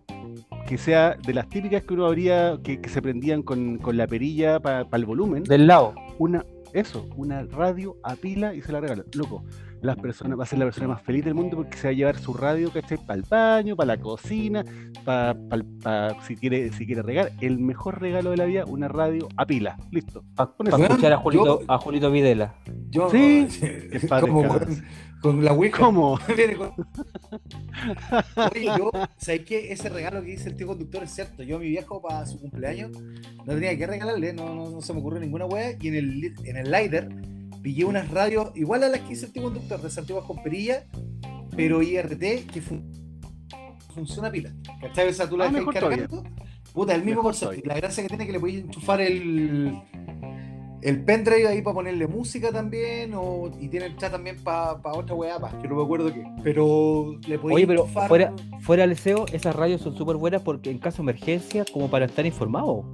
que sea de las típicas que uno habría, que, se prendían con, con la perilla para el volumen. Del lado. Una, eso, una radio a pila y se la regalan. Loco, las personas, va a ser la persona más feliz del mundo porque se va a llevar su radio, ¿cachai? Para el baño, para la cocina, para, si quiere, si quiere regar, el mejor regalo de la vida, una radio a pila. Listo. Para escuchar a Julito, a Julito Videla. Yo, sí, como con, la Wii. ¿Cómo? Oye, yo, ¿sabes qué? Ese regalo que dice el tío conductor es cierto. Yo a mi viejo para su cumpleaños no tenía que regalarle, no, no, no se me ocurrió ninguna wea. Y en el, en el Lider pillé unas radios igual a las que hice el conductor, de con perilla, pero IRT, que funciona pila. ¿Cachai? O sea, tú la Ah, mejor cargando. Puta, el mismo concepto. la gracia que tiene es que le podéis enchufar el, el pendrive ahí para ponerle música también. O, y tiene el chat también para otra weá más, que no me acuerdo qué. Pero le podéis Oye, pero enchufar- fuera, fuera del SEO, esas radios son súper buenas porque en caso de emergencia, como para estar informados.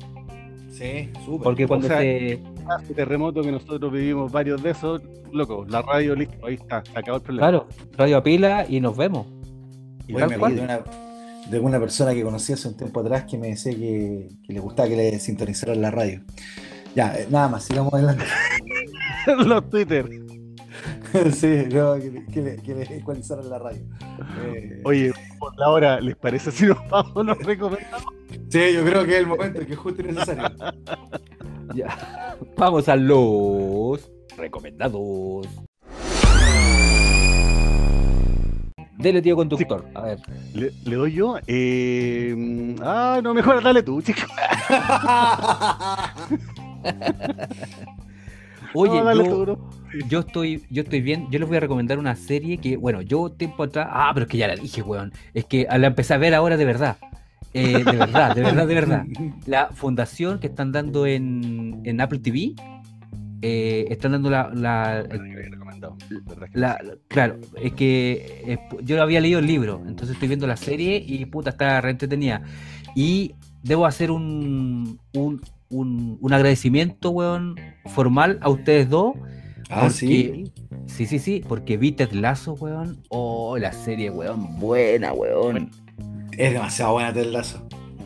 Sí, súper. Porque cuando sea, se. Este terremoto que nosotros vivimos varios de esos, loco, la radio, listo, ahí está, se acabó el problema. Claro, radio a pila y nos vemos. Y me cual. de una, de una persona que conocí hace un tiempo atrás que me decía que, que le gustaba que le sintonizaran la radio. Ya, eh, nada más, sigamos adelante. Los Twitter. sí, no, que, le- que le, que le ecualizaran la radio. Eh, Oye, por la hora, ¿les parece si nos vamos, nos recomendamos? Sí, yo creo que es el momento que es justo y necesario. Ya. Vamos a los recomendados. Dele, tío conductor. A ver. ¿Le, le doy yo? Eh, ah, no, mejor dale tú, chico. Oye, No, dale yo, tú, bro. yo estoy, yo estoy bien. Yo les voy a recomendar una serie que, bueno, yo tiempo atrás. Ah, pero es que ya la dije, weón. Es que la empecé a ver ahora de verdad. Eh, de verdad, de verdad, de verdad. La fundación que están dando en, en Apple TV. eh, están dando la, la- Bueno, que había recomendado, ¿verdad que La- claro, es que yo había leído el libro, entonces estoy viendo la serie y puta, está re entretenida. Y debo hacer un, un, un, un agradecimiento, weón, formal a ustedes dos. Ah, porque- sí. Sí, sí, sí, porque vi Ted Lasso, weón. Oh, la serie, weón, buena, weón. Es demasiado buena Ted Lasso.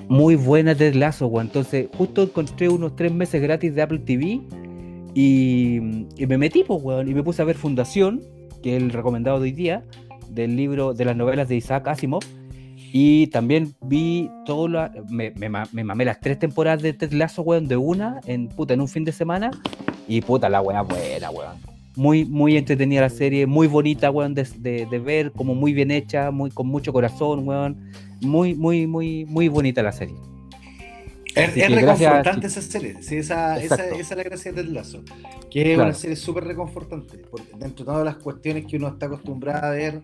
Muy buena Ted Lasso, weón. Entonces, justo encontré unos tres meses gratis de Apple TV y, y me metí, pues, weón, y me puse a ver Fundación, que es el recomendado de hoy día, del libro de las novelas de Isaac Asimov. Y también vi todo la, me, me, me mamé las tres temporadas de Ted Lasso, weón, de una, en puta, en un fin de semana. Y puta, la weá buena, weón. Muy, muy entretenida la serie, muy bonita, weón, de, de- de ver, como muy bien hecha, muy, con mucho corazón, weón. Muy, muy, muy, muy bonita la serie. Es, gracias, reconfortante esa serie. Sí, esa, esa, esa es la gracia de Ted Lasso. Que es una serie súper reconfortante. Porque dentro de todas las cuestiones que uno está acostumbrado a ver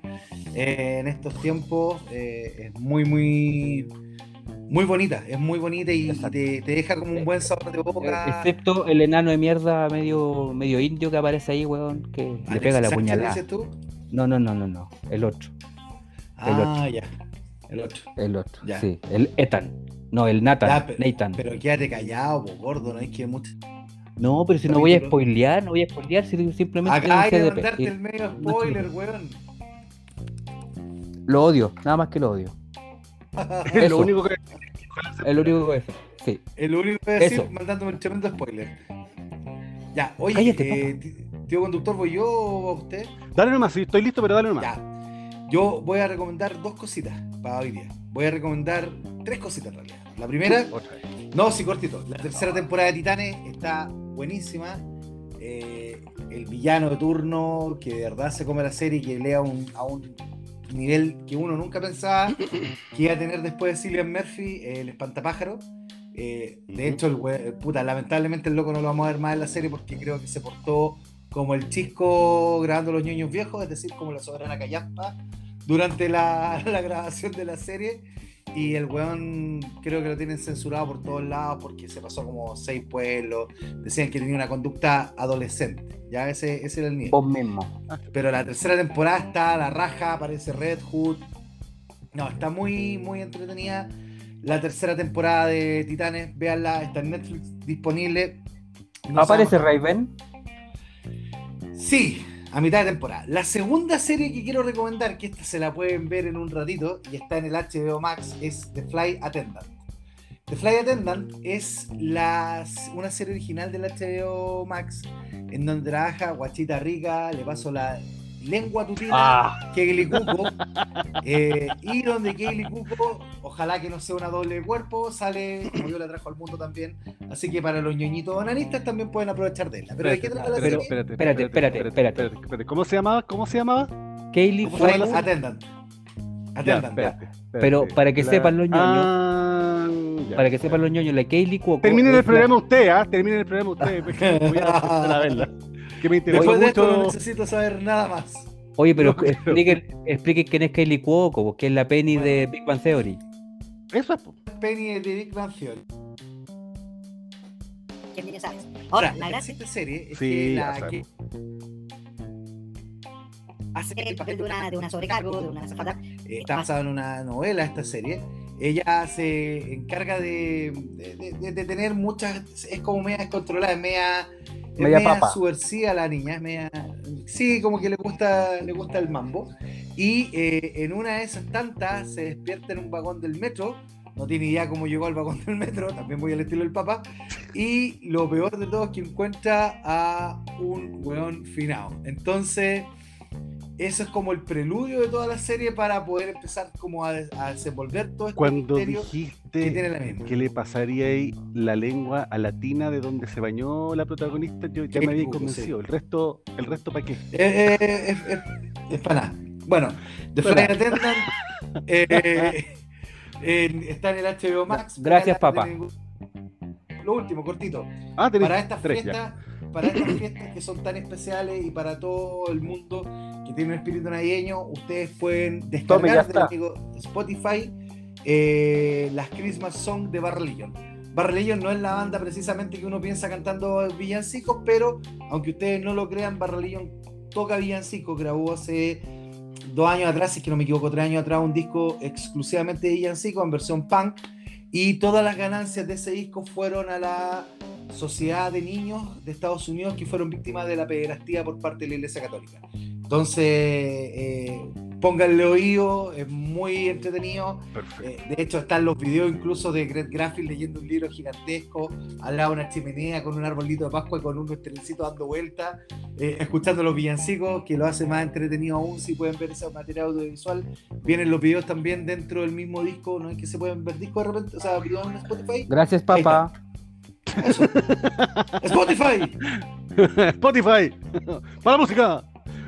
eh, en estos tiempos, eh, es muy, muy. Muy bonita, es muy bonita y te, te deja como un buen sabor de boca. Eh, Excepto el enano de mierda medio, medio indio que aparece ahí, weón, que Ah, le pega la ¿sabes quién puñalada. dices tú? No, no, no, no, no. El otro. Ah, ya. El otro. El otro. Ya. Sí. El Ethan. No, el Nathan. Ya, pe- Nathan. Pero quédate callado, po, gordo, no hay que mucho. no, pero si no voy a spoilear, no voy a spoilear, si simplemente Acá hay que mandarte el medio spoiler, weón. Lo odio, nada más que lo odio. Es lo único que. Es lo único que es. Sí. El único que voy a decir Eso. mandándome un tremendo spoiler. Ya, oye, Cállate, eh, tío conductor, ¿voy yo o a usted? Dale nomás, sí, estoy listo, pero dale nomás. Ya. Yo voy a recomendar dos cositas para hoy día. Voy a recomendar tres cositas en realidad. La primera, no, sí, cortito. La tercera temporada de Titanes está buenísima. Eh, el villano de turno que de verdad se come la serie y que lea un- a un nivel que uno nunca pensaba que iba a tener después de Cillian Murphy, eh, el espantapájaro. Eh, de hecho, el we- puta, lamentablemente el loco no lo vamos a ver más en la serie porque creo que se portó como el chisco grabando los ñoños viejos, es decir, como la soberana callampa durante la, la grabación de la serie. Y el weón creo que lo tienen censurado por todos lados porque se pasó como seis pueblos. Decían que tenía una conducta adolescente. Ya ese, ese era el nivel. Vos mismo. Pero la tercera temporada está la raja, aparece Red Hood. No, está muy, muy entretenida. La tercera temporada de Titanes, véanla, está en Netflix disponible. No ¿Aparece sabemos- Raven? Sí, a mitad de temporada. La segunda serie que quiero recomendar, que esta se la pueden ver en un ratito y está en el HBO Max, es The Fly Attendant. The Fly Attendant es una serie original del HBO Max en donde trabaja Guachita Rica, le paso la lengua tutina, Ah, Kaylee Cuco, eh, y donde Kaylee Cuco, ojalá que no sea una doble cuerpo, sale como yo la trajo al mundo también. Así que para los ñoñitos onanistas también pueden aprovechar de ella. Pero ¿de qué trata la Pero- serie? espérate, espérate, espérate. espérate. ¿Cómo se llamaba? ¿Cómo se llamaba? Kaylee. Ya, Attendant. espérate, espérate. Pero para que sepan los ñoños, Ah, ya. Para que sepan los ñoños, la Kaylee Cuoco. Terminen el la- programa usted, ¿ah? Terminen el programa usted. porque voy a verla. Que me interesó Después de esto no necesito saber nada más. Oye, pero No expliquen, expliquen quién es Kaylee Cuoco, que es la Penny de Big Bang Theory. Eso es. Penny de Big Bang Theory. ¿Quién viene sabes? Ahora, la la gracia esta serie es Sí, que la que hace es el papel de una, de una sobrecargo, de una azafata. eh, está basada en una novela esta serie. Ella se encarga de, de, de- de tener muchas, es como media descontrolada, es media, Media media subversiva la niña, es media, sí, como que le gusta, le gusta el mambo. Y eh, en una de esas tantas se despierta en un vagón del metro, no tiene idea cómo llegó al vagón del metro, también voy al estilo del papá. Y lo peor de todo es que encuentra a un weón finado. Entonces, eso es como el preludio de toda la serie para poder empezar como a, a desenvolver todo este Cuando misterio que tiene dijiste la misma. que le pasaría ahí la lengua a la tina de donde se bañó la protagonista, yo ya me había convencido. El resto, el resto para qué. Eh, eh, es, es- es para nada. Bueno, The Para Flight Attendant eh, en- está en el HBO Max. Gracias, papá. ningún- Lo último, cortito. Ah, para estas tres ya. Para estas fiestas que son tan especiales y para todo el mundo que tiene un espíritu navideño, ustedes pueden descargar del amigo Spotify eh, las Christmas Songs de. Barry Legion no es la banda precisamente que uno piensa cantando villancicos, pero aunque ustedes no lo crean, Barry Legion toca villancicos, grabó hace dos años atrás, si es que no me equivoco, tres años atrás, un disco exclusivamente de villancicos en versión punk, y todas las ganancias de ese disco fueron a la Sociedad de Niños de Estados Unidos que fueron víctimas de la pederastía por parte de la Iglesia Católica. Entonces, eh, pónganle oído, es muy entretenido. Perfecto. Eh, de hecho, están los videos incluso de Greg Graffin leyendo un libro gigantesco, al lado de una chimenea con un arbolito de Pascua y con unos trencitos dando vueltas, eh, escuchando los villancicos, que lo hace más entretenido aún si pueden ver ese material audiovisual. Vienen los videos también dentro del mismo disco, no es que se pueden ver discos de repente, o sea, videos en Spotify. Gracias, papá. Eso. Spotify. Spotify, para la música.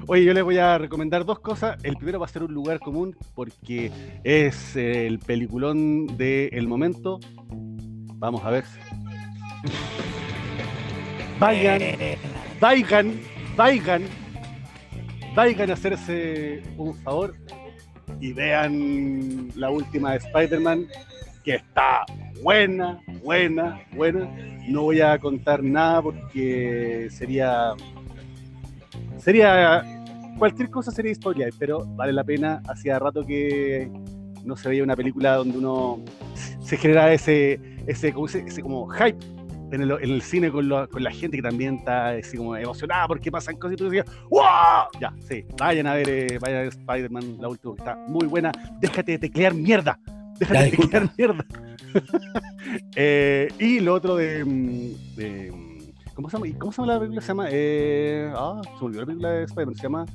Oye, yo les voy a recomendar dos cosas. El primero va a ser un lugar común porque es el peliculón del momento. Vamos a ver. Vayan, vayan, vayan, vayan a hacerse un favor y vean la última de Spider-Man, que está buena, buena, buena. No voy a contar nada porque sería. Sería. Cualquier cosa sería historia, pero vale la pena. Hacía rato que no se veía una película donde uno se genera ese, ese, como, ese, ese como hype en el, en el cine con, lo- con la gente que también está así como emocionada porque pasan cosas y tú decías, ¡Wow! Ya, sí, vayan a ver, eh, vayan a ver Spider-Man, la última que está muy buena. Déjate de teclear mierda. Déjate de teclear mierda. Eh, y lo otro de, mm, de, mm, ¿cómo se llama? ¿Y ¿Cómo se llama la película? Se llama. eh, ah, se me olvidó la película de Spider-Man. Se llama.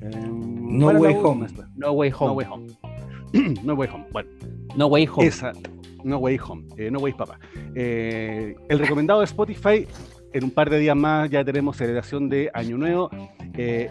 Eh, No ¿cuál es la Way? Home. No Way No Home. Way Home. no Way Home. Bueno, No Way Home. esa. No Way Home. eh, no Way Papa. Eh, el recomendado de Spotify. En un par de días más ya tenemos celebración de Año Nuevo. Eh,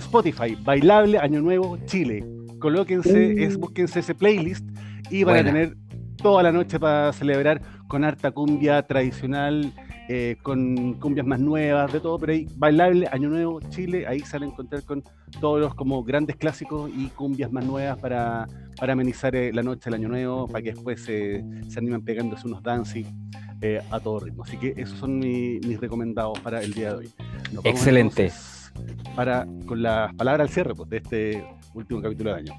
Spotify, bailable Año Nuevo Chile. Colóquense, Uh. es, búsquense ese playlist y van Buena. a tener toda la noche para celebrar con harta cumbia tradicional, eh, con cumbias más nuevas, de todo, pero ahí bailable Año Nuevo Chile, ahí se van a encontrar con todos los como grandes clásicos y cumbias más nuevas para, para amenizar eh, la noche del Año Nuevo, para que después se se animen pegándose unos dancing eh, a todo ritmo. Así que esos son mi- mis recomendados para el día de hoy. Nos Excelente. Para, con las palabras al cierre pues, de este último capítulo de año.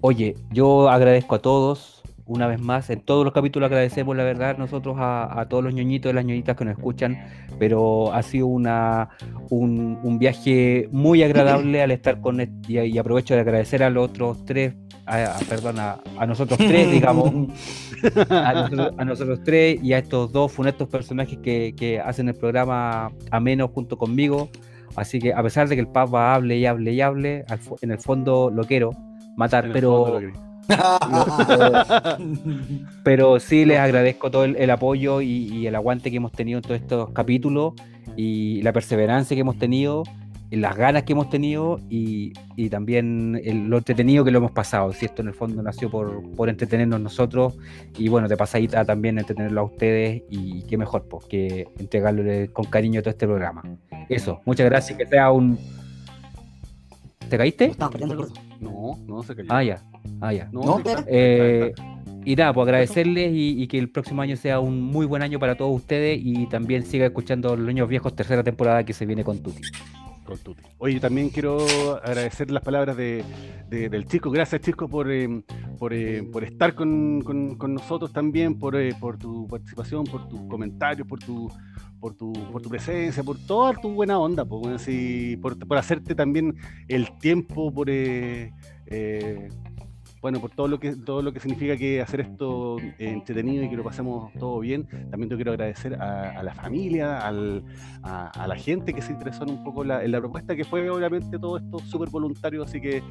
Oye, yo agradezco a todos, una vez más, en todos los capítulos agradecemos, la verdad, nosotros a, a todos los ñoñitos y las ñoñitas que nos escuchan, pero ha sido una, un, un viaje muy agradable al estar con, est- y, y aprovecho de agradecer a los otros tres, a, a- perdón, a, a nosotros tres, digamos, a nosotros, a nosotros tres y a estos dos funestos personajes que, que hacen el programa ameno junto conmigo. Así que a pesar de que el Papa hable y hable y hable, en el fondo lo quiero matar, pero, pero sí les agradezco todo el, el apoyo y, y el aguante que hemos tenido en todos estos capítulos y la perseverancia que hemos tenido, y las ganas que hemos tenido y, y también el- lo entretenido que lo hemos pasado. Si esto en el fondo nació por, por entretenernos nosotros y bueno, de pasadita también entretenerlo a ustedes y qué mejor pues, que entregarle con cariño todo este programa. Eso, muchas gracias, que sea un... ¿Te caíste? Estamos perdiendo el gordo. No, no se cayó. Ah, ya. Ah, ya. No, Eh, y nada, pues agradecerles y, y que el próximo año sea un muy buen año para todos ustedes y también siga escuchando Los Niños Viejos, tercera temporada que se viene con Tuti. con Tuti. Oye, también quiero agradecer las palabras de, de- del chico. Gracias, chico, por, eh, por, eh, por estar con, con- con nosotros también, por, eh, por tu participación, por tus comentarios, por tu, por tu, por tu presencia, por toda tu buena onda, pues, bueno, así, por, por hacerte también el tiempo, por eh, bueno, por todo lo que todo lo que significa que hacer esto eh, entretenido y que lo pasemos todo bien. También te quiero agradecer a, a la familia, al, a, a la gente que se interesó en un poco la, en la propuesta, que fue obviamente todo esto súper voluntario, así que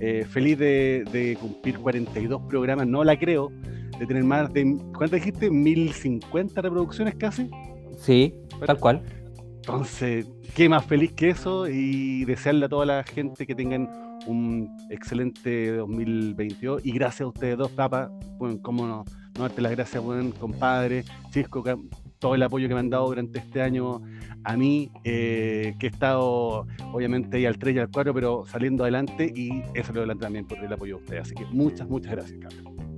eh, feliz de, de cumplir 42 programas, no la creo, de tener más de, ¿cuántas dijiste? 1050 reproducciones casi. Sí, tal cual. Entonces, qué más feliz que eso y desearle a toda la gente que tengan un excelente 2022 y gracias a ustedes dos, papá, bueno, cómo no, no darte las gracias, buen compadre, Chisco, todo el apoyo que me han dado durante este año a mí, eh, que he estado obviamente ahí al 3 y al 4, pero saliendo adelante y eso lo adelante también por el apoyo de ustedes. Así que muchas, muchas gracias, cabrón.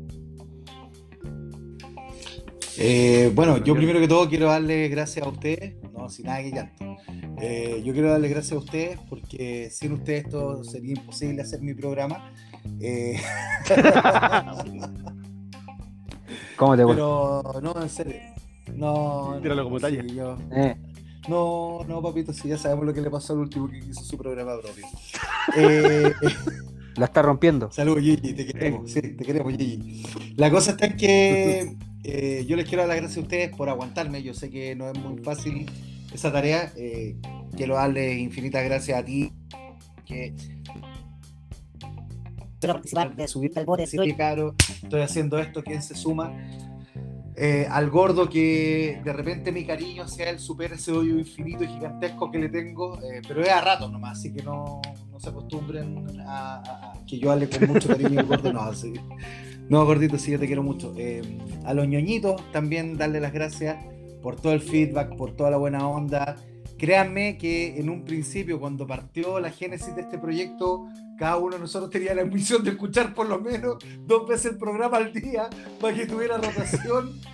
Eh, bueno, yo primero que todo quiero darle gracias a ustedes, no, sin nada que llanto. Eh, yo quiero darle gracias a ustedes porque sin ustedes esto sería imposible hacer mi programa. Eh, ¿Cómo te gusta? pero no, en serio. No, Tíralo como sí, talla. yo- Eh, no, no, papito, sí, ya sabemos lo que le pasó al último que hizo su programa propio. Eh, la está rompiendo. Saludos, Gigi, te queremos, sí, te queremos, Gigi. La cosa está en que eh, yo les quiero dar las gracias a ustedes por aguantarme. Yo sé que no es muy fácil esa tarea. eh, quiero darle infinitas gracias a ti. Que participar de subirte al bote. sí, caro, estoy haciendo esto, ¿quién se suma? Eh, al gordo que de repente mi cariño hacia él supera ese hoyo infinito y gigantesco que le tengo, eh, pero es a ratos nomás, así que no, no se acostumbren a que yo hable con mucho cariño al gordo, no, así. No, gordito, sí, yo te quiero mucho. Eh, a los ñoñitos también darle las gracias por todo el feedback, por toda la buena onda. Créanme que en un principio, cuando partió la génesis de este proyecto, cada uno de nosotros tenía la misión de escuchar por lo menos dos veces el programa al día para que tuviera rotación.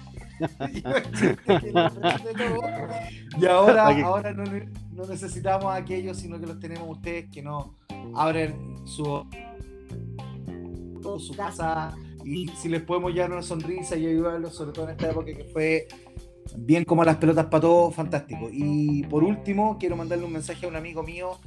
Y ahora, ahora no necesitamos a aquellos, sino que los tenemos ustedes que nos abren su, su casa y si les podemos llevar una sonrisa y ayudarlos, sobre todo en esta época que fue bien como las pelotas para todos, fantástico. Y por último, quiero mandarle un mensaje a un amigo mío,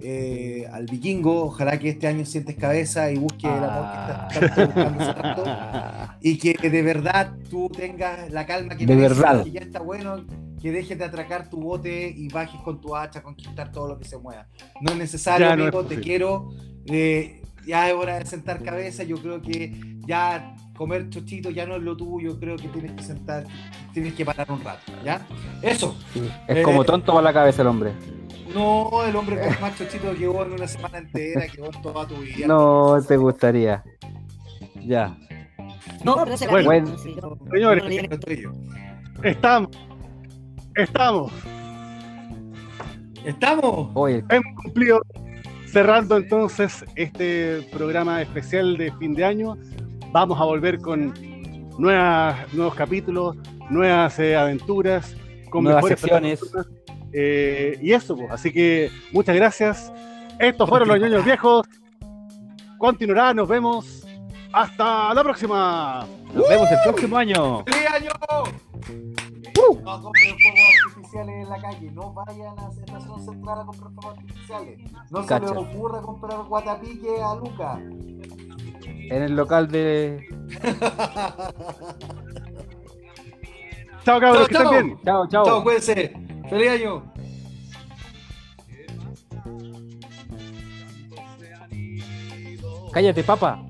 eh, al vikingo. Ojalá que este año sientes cabeza y busque el amor que estás tanto buscando hace rato. Y que de verdad tú tengas la calma que De mereces, verdad. que ya está bueno, que dejes de atracar tu bote y bajes con tu hacha a conquistar todo lo que se mueva. No es necesario, Ya no es amigo, te quiero. eh, ya es hora de sentar cabeza. Yo creo que ya comer chochito ya no es lo tuyo. Creo que tienes que sentar, tienes que parar un rato. ¿Ya? Eso. Es Eh, como tonto para la cabeza el hombre. No, el hombre con más chochito que vos en una semana entera, que vos toda tu vida. No te gustaría. Ya. No, pero Bueno. sí, Señores. no. Estamos, estamos, ¿Estamos? Oye, hemos cumplido. Cerrando entonces este programa especial de fin de año, vamos a volver con nuevas, nuevos capítulos, nuevas eh, aventuras, con Nuevas mejores secciones. Eh, y eso, pues. así que muchas gracias. Estos fueron los ñoños viejos. Continuará, nos vemos. Hasta la próxima. nos vemos el próximo año. ¡Feliz año! Fuegos artificiales en la calle, no vayan a la estación central a comprar fuegos artificiales. No se Cacha. les ocurra comprar guatapique a Luca. En el local de. Chao, cabros, que estén chao. bien. Chao, chao. Chao, cuídense. ¡Feliz año! Cállate, papa.